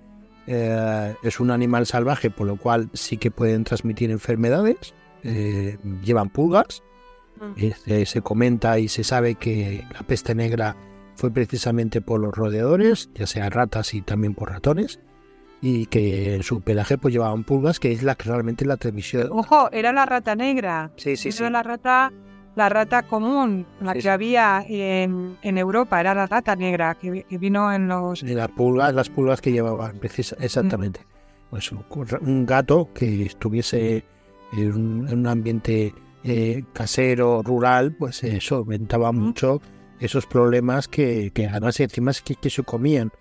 eh, es un animal salvaje, por lo cual sí que pueden transmitir enfermedades. Eh, llevan pulgas. Mm. se comenta y se sabe que la peste negra fue precisamente por los rodeadores, ya sea ratas y también por ratones, y que en su pelaje pues llevaban pulgas, que es la que realmente la transmisión. Ojo, era la rata negra. Sí, sí, era la rata la rata común, la que había en, en, Europa, era la rata negra que, vino en los... las pulgas, las pulgas que llevaban, exactamente. Pues un, gato que estuviese en un, ambiente eh, casero, rural, pues eso aumentaba mucho esos problemas que, que además encima es que, que, se comían.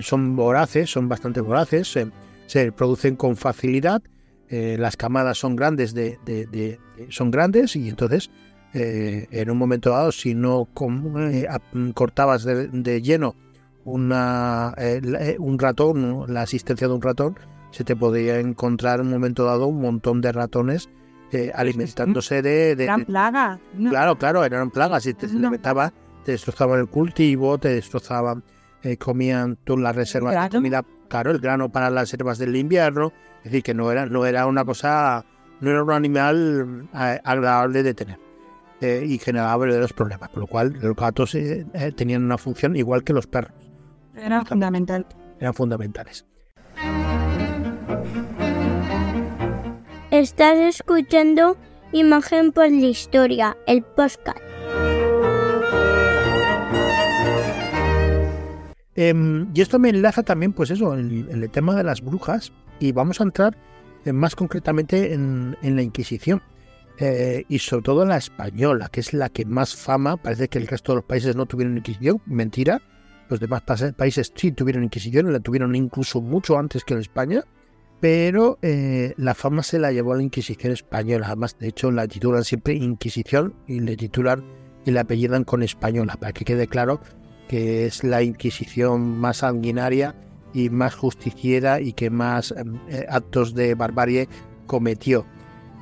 Son voraces, son bastante voraces, se, se producen con facilidad, eh, las camadas son grandes, de, de, son grandes y entonces eh, en un momento dado, si no eh, cortabas de, lleno una, un ratón, la asistencia de un ratón, se te podía encontrar en un momento dado un montón de ratones alimentándose de, Eran plagas. Claro, claro, eran plagas y te, te destrozaban el cultivo, te destrozaban, comían tú las reservas de comida, claro, el grano para las reservas del invierno, es decir, que no era, no era una cosa, no era un animal agradable de tener. Eh, y generaba verdaderos problemas, con lo cual los gatos eh, eh, tenían una función igual que los perros. Era fundamental. Eran fundamentales. Estás escuchando Imagen por la Historia, el podcast. Em, y esto me enlaza también, pues eso, en, el tema de las brujas, y vamos a entrar más concretamente en la Inquisición. Eh, y sobre todo la española, que es la que más fama, parece que el resto de los países no tuvieron Inquisición, mentira, los demás países sí tuvieron Inquisición, la tuvieron incluso mucho antes que en España, pero eh, la fama se la llevó a la Inquisición española, además de hecho la titulan siempre Inquisición y le titulan y la apellidan con española, para que quede claro que es la Inquisición más sanguinaria y más justiciera y que más eh, actos de barbarie cometió.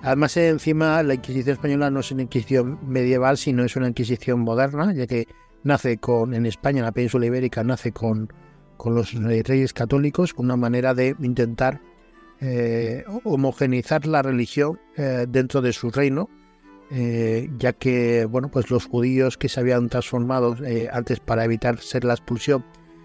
Además, encima, la Inquisición española no es una Inquisición medieval, sino es una Inquisición moderna, ya que nace con, en España, en la península ibérica, nace con, con los reyes católicos, una manera de intentar eh, homogenizar la religión eh, dentro de su reino, eh, ya que, bueno, pues los judíos que se habían transformado antes para evitar ser la expulsión,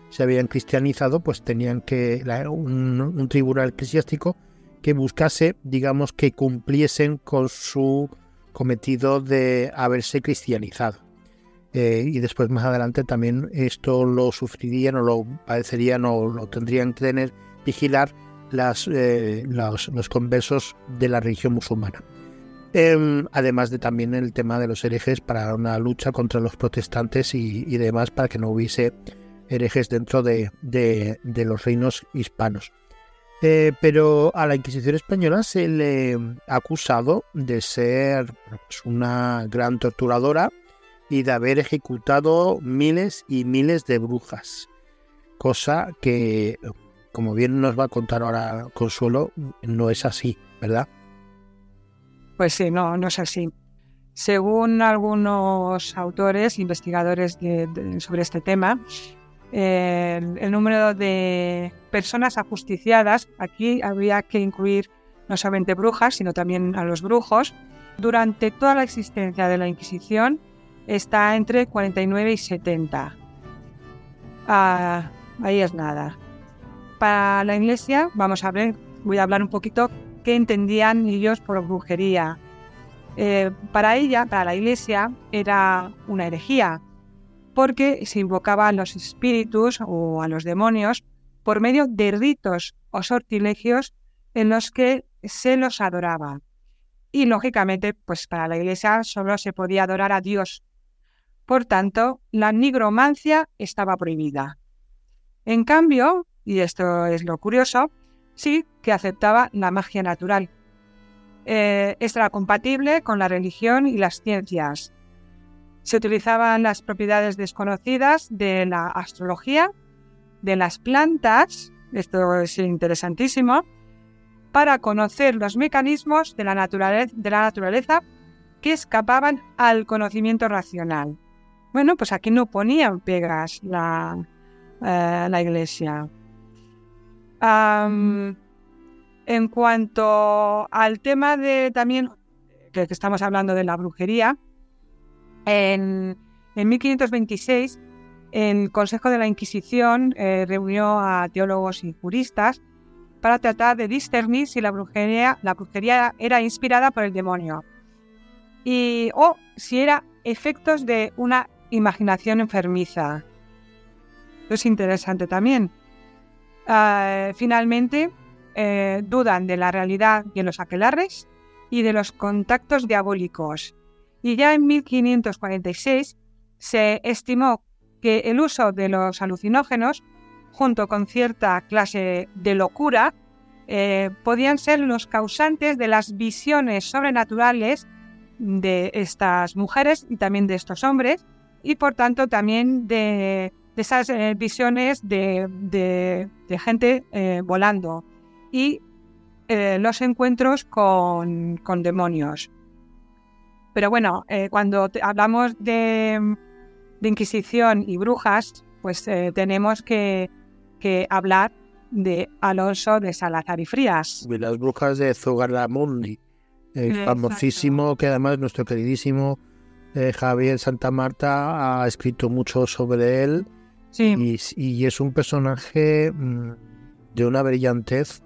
se habían cristianizado, pues tenían que, un, un tribunal eclesiástico que buscase, digamos, que cumpliesen con su cometido de haberse cristianizado. Eh, y después más adelante también esto lo sufrirían o lo padecerían o lo tendrían que tener, vigilar las, eh, los, conversos de la religión musulmana. Em, además de también el tema de los herejes para una lucha contra los protestantes y, demás para que no hubiese herejes dentro de los reinos hispanos. Eh, pero a la Inquisición española se le ha acusado de ser pues, una gran torturadora y de haber ejecutado miles y miles de brujas, cosa que, como bien nos va a contar ahora Consuelo, no es así, ¿verdad? Pues sí, no, no es así. Según algunos autores, investigadores sobre este tema, el, número de personas ajusticiadas, aquí habría que incluir no solamente brujas, sino también a los brujos, durante toda la existencia de la Inquisición está entre 49 y 70. Ah, ahí es nada. Para la Iglesia, vamos a ver, voy a hablar un poquito qué entendían ellos por brujería. Eh, para ella, para la Iglesia, era una herejía, porque se invocaba a los espíritus o a los demonios por medio de ritos o sortilegios en los que se los adoraba. Y lógicamente, pues para la iglesia solo se podía adorar a Dios. Por tanto, la nigromancia estaba prohibida. En cambio, y esto es lo curioso, sí que aceptaba la magia natural. Eh, era compatible con la religión y las ciencias, se utilizaban las propiedades desconocidas de la astrología, de las plantas, esto es interesantísimo, para conocer los mecanismos de la, naturaleza, que escapaban al conocimiento racional. Bueno, pues aquí no ponían pegas la, eh, iglesia. en cuanto al tema de también, que estamos hablando de la brujería, en, 1526, el Consejo de la Inquisición eh, reunió a teólogos y juristas para tratar de discernir si la brujería, era inspirada por el demonio. y, o si era efectos de una imaginación enfermiza. Esto es interesante también. Ah, finalmente, eh, dudan de la realidad de los aquelarres y de los contactos diabólicos. Y ya en 1546 se estimó que el uso de los alucinógenos, junto con cierta clase de locura, eh, podían ser los causantes de las visiones sobrenaturales de estas mujeres y también de estos hombres, y por tanto también de, esas eh, visiones de, gente eh, volando y los encuentros con, con, demonios. Pero bueno, cuando hablamos de, Inquisición y brujas, pues tenemos que, que hablar de Alonso de Salazar y Frías. Y las brujas de Zugarramundi, el famosísimo, que además nuestro queridísimo eh, Javier Santa Marta ha escrito mucho sobre él. Sí. Y, es un personaje mm, de una brillantez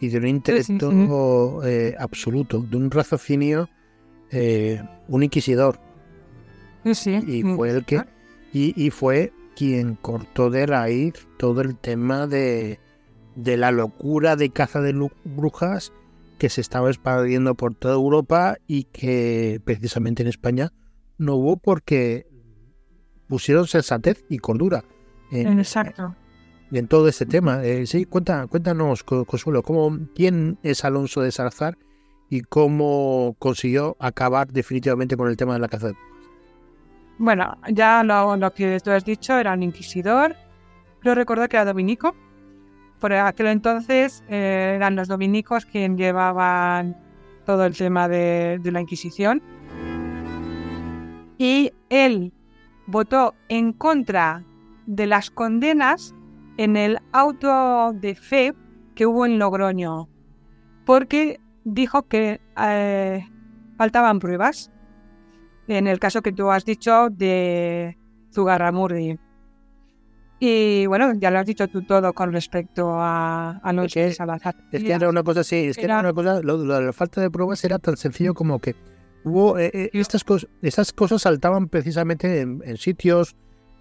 y de un intelecto eh, absoluto, de un raciocinio, eh, un inquisidor. Y fue el que. Y, y fue quien cortó de raíz todo el tema de, de la locura de caza de brujas que se estaba expandiendo por toda Europa y que precisamente en España no hubo porque pusieron sensatez y cordura. En, Exacto. En todo este tema. Eh, sí, cuenta, cuéntanos, Consuelo, ¿cómo, ¿quién es Alonso de Salazar y cómo consiguió acabar definitivamente con el tema de la caza de? Bueno, ya lo, lo que tú has dicho, era un inquisidor. Pero recuerdo que era dominico por aquel entonces eh, eran los dominicos quienes llevaban todo el tema de, la Inquisición. Y él votó en contra de las condenas en el auto de fe que hubo en Logroño, porque dijo que eh, faltaban pruebas. En el caso que tú has dicho de Zugarramurdi. Y bueno, ya lo has dicho tú todo con respecto a, a Noche es Salazar. Es que era una cosa así, es que era, una cosa, lo, de la falta de pruebas era tan sencillo como que hubo eh, eh, estas, cosas, estas cosas saltaban precisamente en, sitios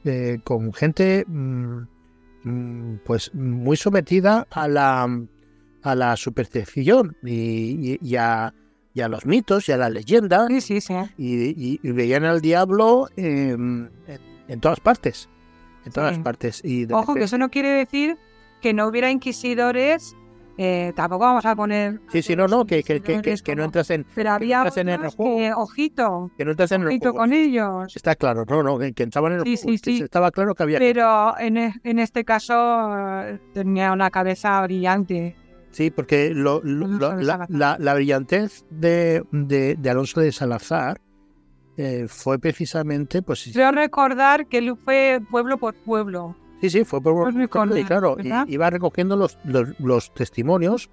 eh, con gente mm, mm, pues muy sometida a la, a la superstición y, y, a, los mitos y a la leyenda. Sí, sí, sí. Y, veían al diablo en todas partes en todas partes. Y Ojo, que eso no quiere decir que no hubiera inquisidores. Eh, tampoco vamos a poner. Sí, sí, no, no, que, que, que, que no entras en. Pero había en el juego. ojito. Que no entras en ojito el con ellos. Está claro, no, no, que, entraban en el sí, juego. Sí, sí. Estaba claro que había. Pero en, e, en este caso eh, tenía una cabeza brillante. Sí, porque lo, la, la, la, brillantez de, de, de Alonso de Salazar eh, fue precisamente, pues... Creo recordar que él fue pueblo por pueblo. Sí, sí, fue pueblo por pueblo, y claro, iba recogiendo los, los, testimonios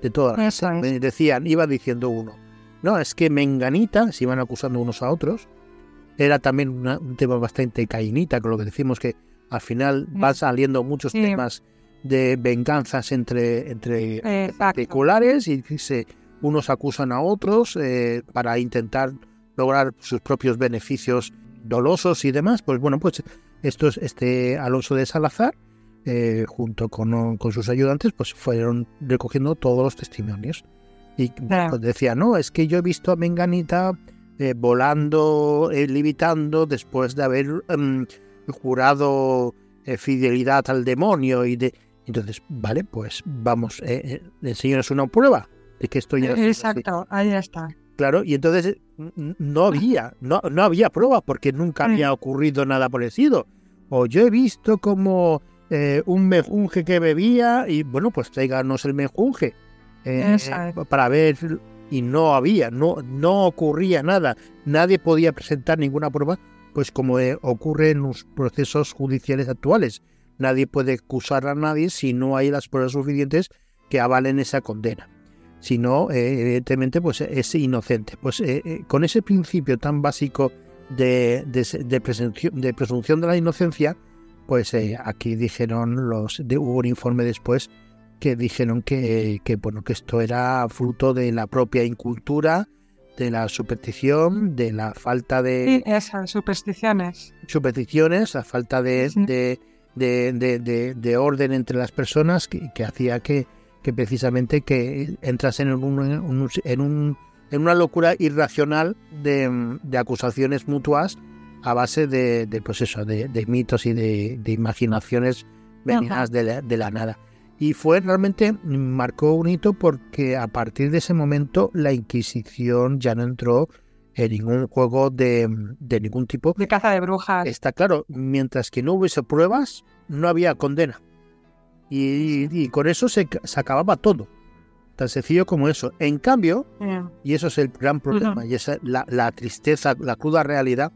de todas. Decían, iba diciendo uno, no, es que Menganita, se iban acusando unos a otros, era también un tema bastante cainita, con lo que decimos que al final van saliendo muchos temas de venganzas entre, entre particulares y se, unos acusan a otros eh, para intentar lograr sus propios beneficios dolosos y demás, pues bueno, pues esto es este Alonso de Salazar, eh, junto con, con, sus ayudantes, pues fueron recogiendo todos los testimonios. Y pues decía, no, es que yo he visto a Menganita eh, volando, eh, levitando, después de haber em, jurado fidelidad al demonio y de... Entonces, vale, pues vamos, eh, enseñaros una prueba de que esto ya... Exacto, ahí está. Claro, y entonces no había, no, no había pruebas porque nunca había ocurrido nada parecido. O yo he visto como eh, un mejunje que bebía y bueno, pues tráiganos el mejunje eh, para ver y no había, no, no ocurría nada. Nadie podía presentar ninguna prueba, pues como eh, ocurre en los procesos judiciales actuales. Nadie puede acusar a nadie si no hay las pruebas suficientes que avalen esa condena si no, eh, evidentemente, pues es inocente. Pues eh, eh, con ese principio tan básico de, de, presunción, de la inocencia, pues aquí dijeron los, de, hubo un informe después que dijeron que, bueno, que esto era fruto de la propia incultura de la superstición, de la falta de Sí, esas supersticiones. supersticiones, la falta de, Sí. de, de- de- de- de orden entre las personas que, que hacía que, que precisamente que entrasen en, un, en, un- en un- en una locura irracional de, de acusaciones mutuas a base de, de, pues eso, de, de mitos y de, de imaginaciones venidas de la, de la nada. Y fue realmente, marcó un hito porque a partir de ese momento la Inquisición ya no entró en ningún juego de, de ningún tipo De caza de brujas. Está claro, mientras que no hubiese pruebas, no había condena. Y, y con eso se, se acababa todo. Tan sencillo como eso. En cambio, Bien. y eso es el gran problema, y esa la, la tristeza, la cruda realidad.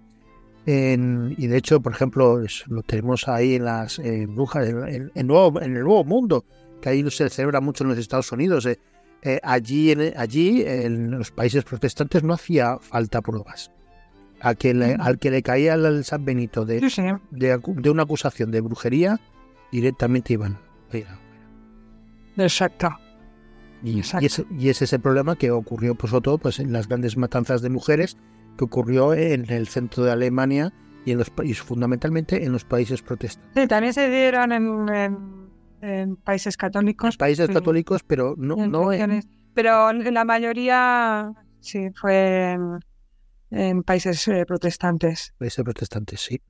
en- y de hecho, por ejemplo, es- lo tenemos ahí en las eh, brujas, en, en- en nuevo- en el Nuevo Mundo, que ahí se celebra mucho en los Estados Unidos. eh, eh, allí, en, allí, en los países protestantes, no hacía falta pruebas. A que le- al que le caía el San Benito de, Sí, de, una acusación de brujería, directamente iban. Mira, Exacto. Y, Exacto. y ese, y ese es el problema que ocurrió, pues, sobre todo, pues, en las grandes matanzas de mujeres, que ocurrió en el centro de Alemania y, en los, y fundamentalmente en los países protestantes. Sí, también se dieron en, en- en países católicos. Países católicos, pero no, en no en, regiones. Pero en la mayoría, sí, fue en, en países eh, protestantes. países protestantes, sí.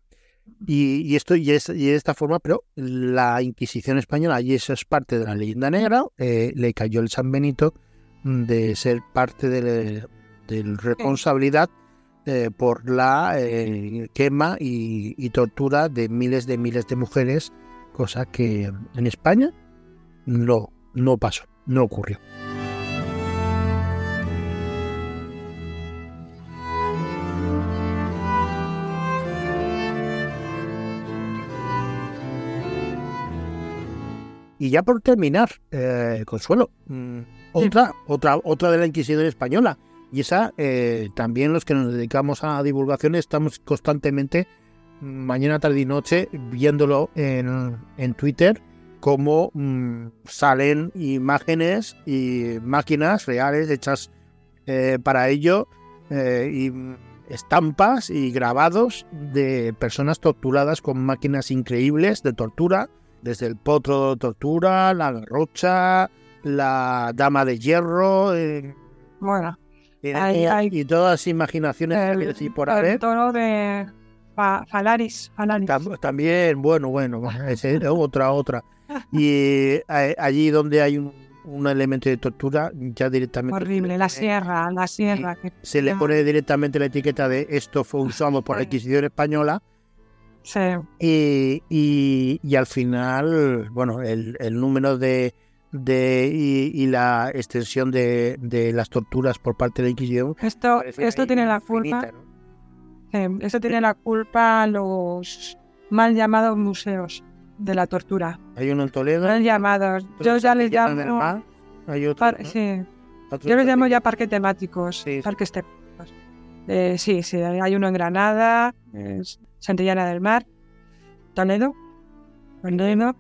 Y, y esto y, es, y de esta forma, pero la Inquisición española, y eso es parte de la leyenda negra, eh, le cayó el San Benito de ser parte de, de la responsabilidad eh, por la eh, quema y, y tortura de miles de miles de mujeres, cosa que en España no, no pasó, no ocurrió. Y ya por terminar, eh, Consuelo, mm, otra, otra, otra de la Inquisición española. Y esa, eh, también los que nos dedicamos a divulgación estamos constantemente, mañana, tarde y noche, viéndolo en, en Twitter, cómo mm, salen imágenes y máquinas reales hechas eh, para ello, eh, y mm, estampas y grabados de personas torturadas con máquinas increíbles de tortura, desde el potro de tortura, la garrocha, la dama de hierro, eh, Bueno, eh, Hay- hay- y todas las imaginaciones el, y por el haber. toro de Fa- Falaris. Falaris. Tam- También, bueno, bueno, otra, otra. Y eh, allí donde hay un, un elemento de tortura, ya directamente Horrible, la sierra, la sierra. que- se le pone directamente la etiqueta de esto fue usado por la Inquisición española Sí, y, y- y al final, bueno, el, el número de, de y, y la extensión de, de las torturas por parte de la Inquisición Esto, esto tiene la culpa. ¿no? Sí, esto tiene la culpa los mal llamados museos de la tortura. Hay uno en Toledo, Mal llamados. Yo ya les llamo. Mar, hay otro, par- ¿no? sí, Otro yo en llamo ya parques temáticos, Sí, parques temáticos. Eh, sí, sí, hay uno en Granada, Santillana del Mar, Toledo, Toledo.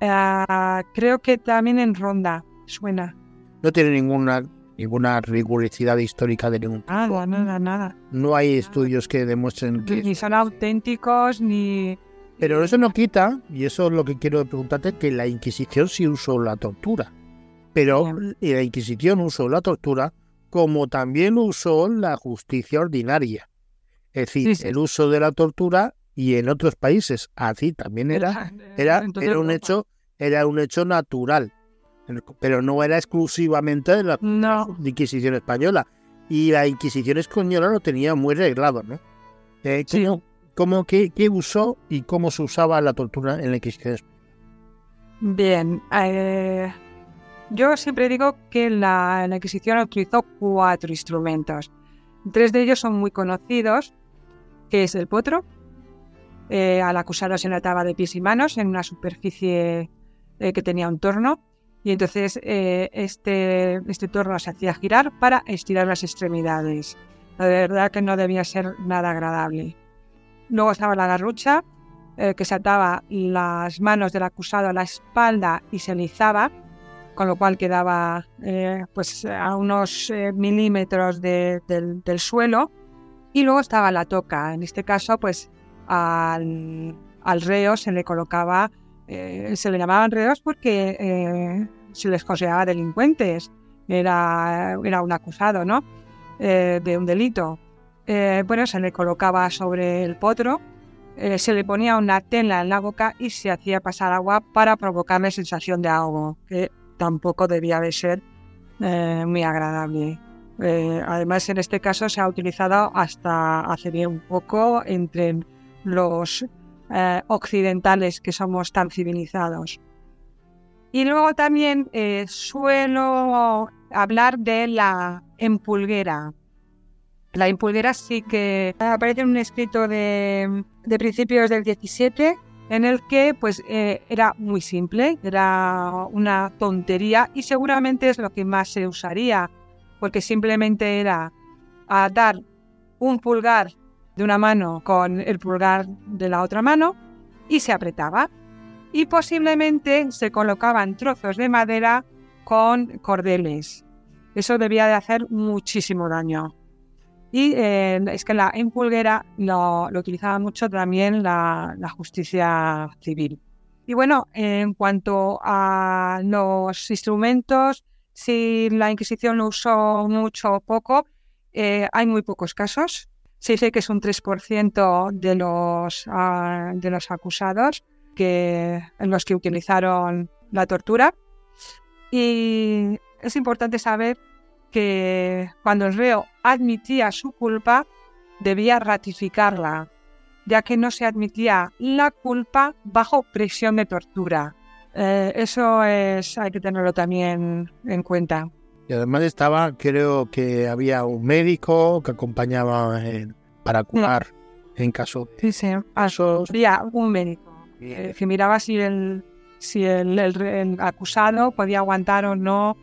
Ah, creo que también en Ronda, suena. No tiene ninguna ninguna rigurosidad histórica de ningún Nada, nada, nada. No hay estudios que demuestren que... Ni son auténticos, ni... Pero eso no quita, y eso es lo que quiero preguntarte, que la Inquisición sí usó la tortura. Pero la Inquisición usó la tortura como también usó la justicia ordinaria. Es decir, Sí, sí. el uso de la tortura y en otros países así también era, era, era un hecho, era un hecho natural. Pero no era exclusivamente de la No, Inquisición española. Y la Inquisición española lo tenía muy arreglado, ¿no? Eh, Sí. ¿cómo, cómo- qué, qué usó y cómo se usaba la tortura en la Inquisición española? Bien, eh, yo siempre digo que la, la Inquisición utilizó cuatro instrumentos. Tres de ellos son muy conocidos, que es el potro. eh, al acusado se le ataba de pies y manos en una superficie eh, que tenía un torno. Y entonces eh, este, este torno se hacía girar para estirar las extremidades. La verdad que no debía ser nada agradable. Luego estaba la garrucha, eh, que se ataba las manos del acusado a la espalda y se alizaba con lo cual quedaba eh, pues a unos milímetros del, del, suelo. Y luego estaba la toca. En este caso, pues al, al reo se le colocaba, se le llamaban reos porque se les consideraba delincuentes. Era, era un acusado, ¿no? de un delito. bueno, se le colocaba sobre el potro eh, se le ponía una tela en la boca y se hacía pasar agua para provocarle sensación de ahogo, que tampoco debía de ser eh, muy agradable. Eh, además, en este caso se ha utilizado hasta hace bien poco entre los occidentales que somos tan civilizados. Y luego también suelo hablar de la empulguera. La impulguera sí que aparece en un escrito de, principios del 17 en el que pues eh, era muy simple, era una tontería y seguramente es lo que más se usaría, porque simplemente era atar un pulgar de una mano con el pulgar de la otra mano y se apretaba. Y posiblemente se colocaban trozos de madera con cordeles. Eso debía de hacer muchísimo daño. Y eh, es que la empulguera lo, lo utilizaba mucho también la, justicia civil. Y bueno, en cuanto a los instrumentos, si la Inquisición lo usó mucho o poco, eh, hay muy pocos casos. Se dice que es un 3% de los, ah, de los acusados que, en los que utilizaron la tortura. Y es importante saber que cuando el reo admitía su culpa, debía ratificarla, ya que no se admitía la culpa bajo presión de tortura. Eh, eso es, hay que tenerlo también en cuenta. Y además estaba, creo que había un médico que acompañaba para curar en caso sí, sí. Había un médico eh, que miraba si el, si el acusado podía aguantar o no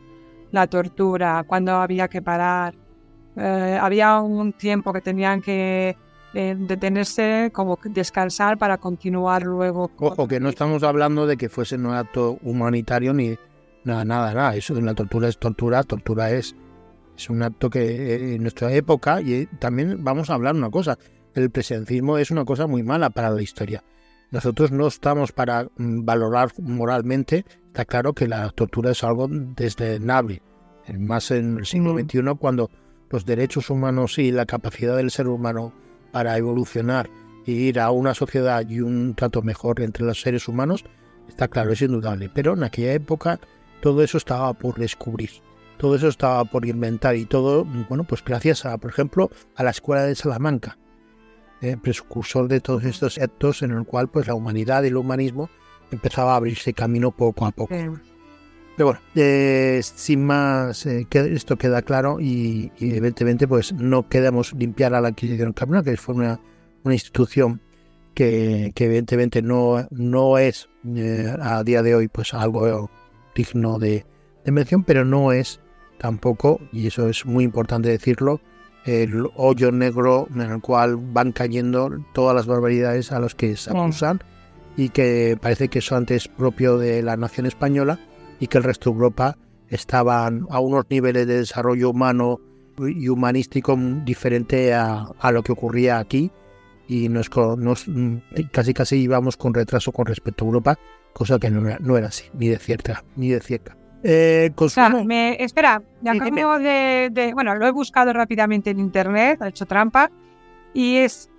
la tortura, cuando había que parar. Eh, había un tiempo que tenían que eh, detenerse, como descansar para continuar luego. Ojo, que no estamos hablando de que fuese un acto humanitario ni nada, nada, nada. Eso de la tortura es tortura, tortura es, es un acto que eh, en nuestra época, y también vamos a hablar una cosa, el presencismo es una cosa muy mala para la historia. Nosotros no estamos para mm, valorar moralmente, está claro que la tortura es algo desdenable, más en el siglo XXI cuando los derechos humanos y la capacidad del ser humano para evolucionar e ir a una sociedad y un trato mejor entre los seres humanos, está claro, es indudable. Pero en aquella época todo eso estaba por descubrir, todo eso estaba por inventar y todo, bueno, pues gracias a, por ejemplo, a la Escuela de Salamanca, eh, precursor de todos estos actos en el cual pues la humanidad y el humanismo empezaba a abrirse camino poco a poco. Pero bueno, eh, sin más, eh, esto queda claro y, evidentemente pues no queremos limpiar a la Inquisición Española, que fue una, una institución que, evidentemente no, no es a día de hoy pues algo digno de, de mención, pero no es tampoco, y eso es muy importante decirlo, el hoyo negro en el cual van cayendo todas las barbaridades a los que se acusan y que parece que eso antes propio de la nación española y que el resto de Europa estaban a unos niveles de desarrollo humano y humanístico diferente a, lo que ocurría aquí. Y nos, casi casi íbamos con retraso con respecto a Europa, cosa que no era, no era así, ni de cierta, ni de cierta. Eh, me, espera, ya de, de, Bueno, lo he buscado rápidamente en internet, he hecho trampa, y es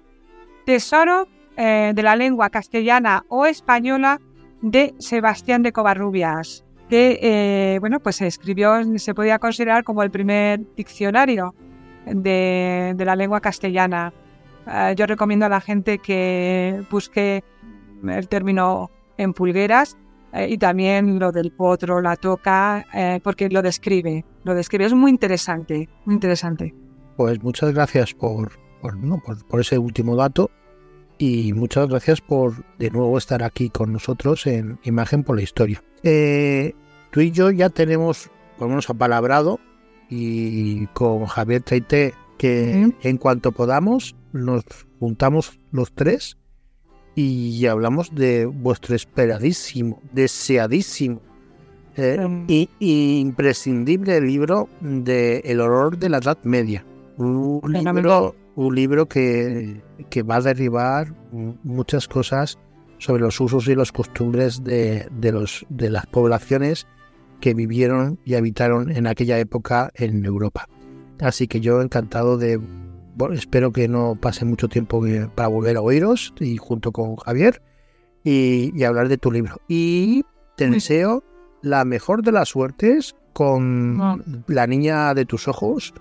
Tesoro eh, de la lengua castellana o española de Sebastián de Covarrubias, que, eh, bueno, pues se escribió, se podía considerar como el primer diccionario de, de la lengua castellana. Eh, yo recomiendo a la gente que busque el término en pulgueras eh, y también lo del potro, la toca, eh, porque lo describe, lo describe, es muy interesante, muy interesante. Pues muchas gracias por, por, ese último dato y muchas gracias por de nuevo estar aquí con nosotros en Imagen por la Historia. Eh, tú y yo ya tenemos, por lo menos apalabrado, y con Javier Taité, que en cuanto podamos nos juntamos los tres y hablamos de vuestro esperadísimo, deseadísimo Eh, Mm. y, y imprescindible libro de El horror de la Edad Media. Un libro, un libro que, que va a derribar muchas cosas sobre los usos y las costumbres de, de los, de las poblaciones que vivieron y habitaron en aquella época en Europa. Así que yo encantado de... bueno, espero que no pase mucho tiempo para volver a oíros y junto con Javier y, y hablar de tu libro. Y te deseo la mejor de las suertes con No. La niña de tus ojos,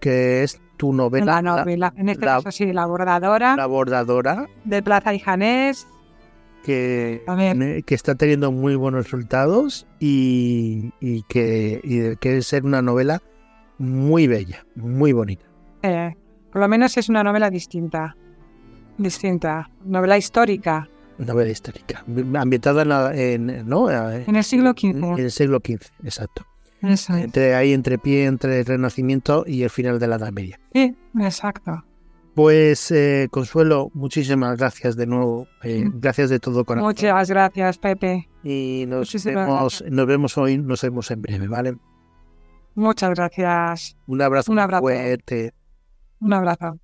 que es tu novela, la novela. En este la- caso sí, la bordadora La bordadora, de Plaza y Janés. que, está teniendo muy buenos resultados y, y que, y que ser una novela muy bella, muy bonita. eh, por lo menos es una novela distinta. Distinta. Novela histórica. Novela histórica, ambientada en, la- en- ¿no? En el siglo en XV. el siglo XV, exacto. Eso es. Entre ahí, entre pie, entre el Renacimiento y el final de la Edad Media. Sí, exacto. Pues, eh, Consuelo, muchísimas gracias de nuevo. eh, Mm. gracias de todo corazón. Muchas gracias, Pepe. Y nos Muchísimas vemos, nos vemos hoy, nos vemos en breve, ¿vale? Muchas gracias. Un abrazo, Un abrazo. fuerte. Un abrazo.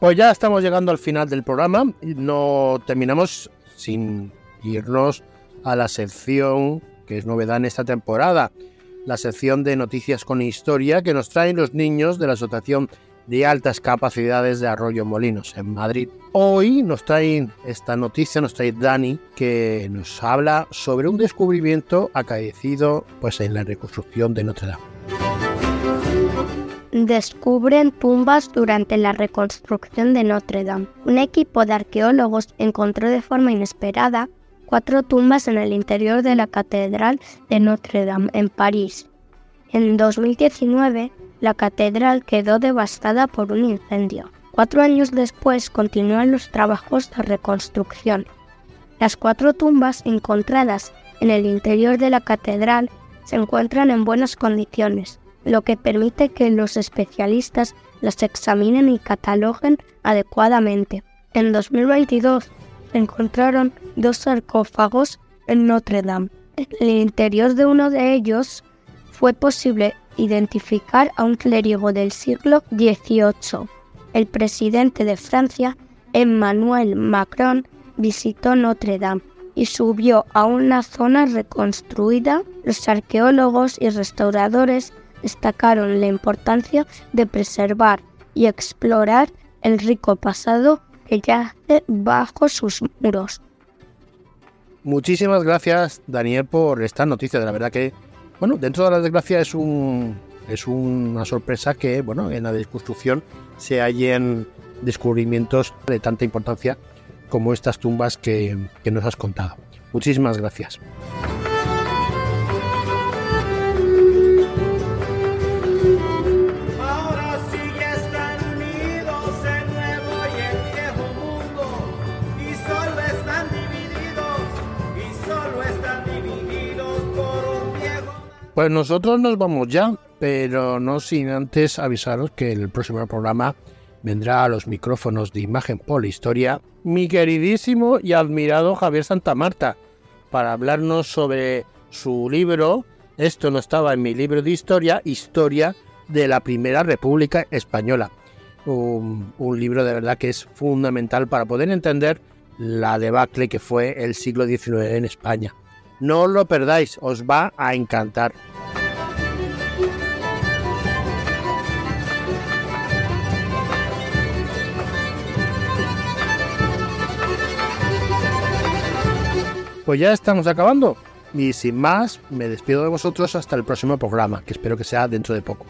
Pues ya estamos llegando al final del programa. y No terminamos sin irnos a la sección que es novedad en esta temporada, la sección de noticias con historia que nos traen los niños de la Asociación de Altas Capacidades de Arroyo Molinos en Madrid. Hoy nos traen esta noticia, nos trae Dani, que nos habla sobre un descubrimiento acaecido pues, en la reconstrucción de Notre Dame. Descubren tumbas durante la reconstrucción de Notre Dame. Un equipo de arqueólogos encontró de forma inesperada cuatro tumbas en el interior de la Catedral de Notre Dame en París. En 2019, la catedral quedó devastada por un incendio. Cuatro años después continúan los trabajos de reconstrucción. Las cuatro tumbas encontradas en el interior de la catedral se encuentran en buenas condiciones, lo que permite que los especialistas las examinen y cataloguen adecuadamente. En 2022 se encontraron dos sarcófagos en Notre Dame. En el interior de uno de ellos fue posible identificar a un clérigo del siglo XVIII. El presidente de Francia, Emmanuel Macron, visitó Notre Dame y subió a una zona reconstruida. Los arqueólogos y restauradores destacaron la importancia de preservar y explorar el rico pasado que yace bajo sus muros. Muchísimas gracias, Daniel, por esta noticia. De la verdad que, bueno, dentro de la desgracia es un es una sorpresa que, bueno, en la desconstrucción se hallen descubrimientos de tanta importancia como estas tumbas que, que nos has contado. Muchísimas gracias. Pues nosotros nos vamos ya, pero no sin antes avisaros que el próximo programa vendrá a los micrófonos de Imagen por Historia mi queridísimo y admirado Javier Santamarta para hablarnos sobre su libro, esto no estaba en mi libro de historia, Historia de la Primera República Española. Un, un libro de verdad que es fundamental para poder entender la debacle que fue el siglo XIX en España. No lo perdáis, os va a encantar. Pues ya estamos acabando. Y sin más, me despido de vosotros hasta el próximo programa, que espero que sea dentro de poco.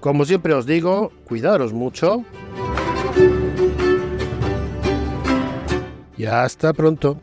Como siempre os digo, cuidaros mucho. Y hasta pronto.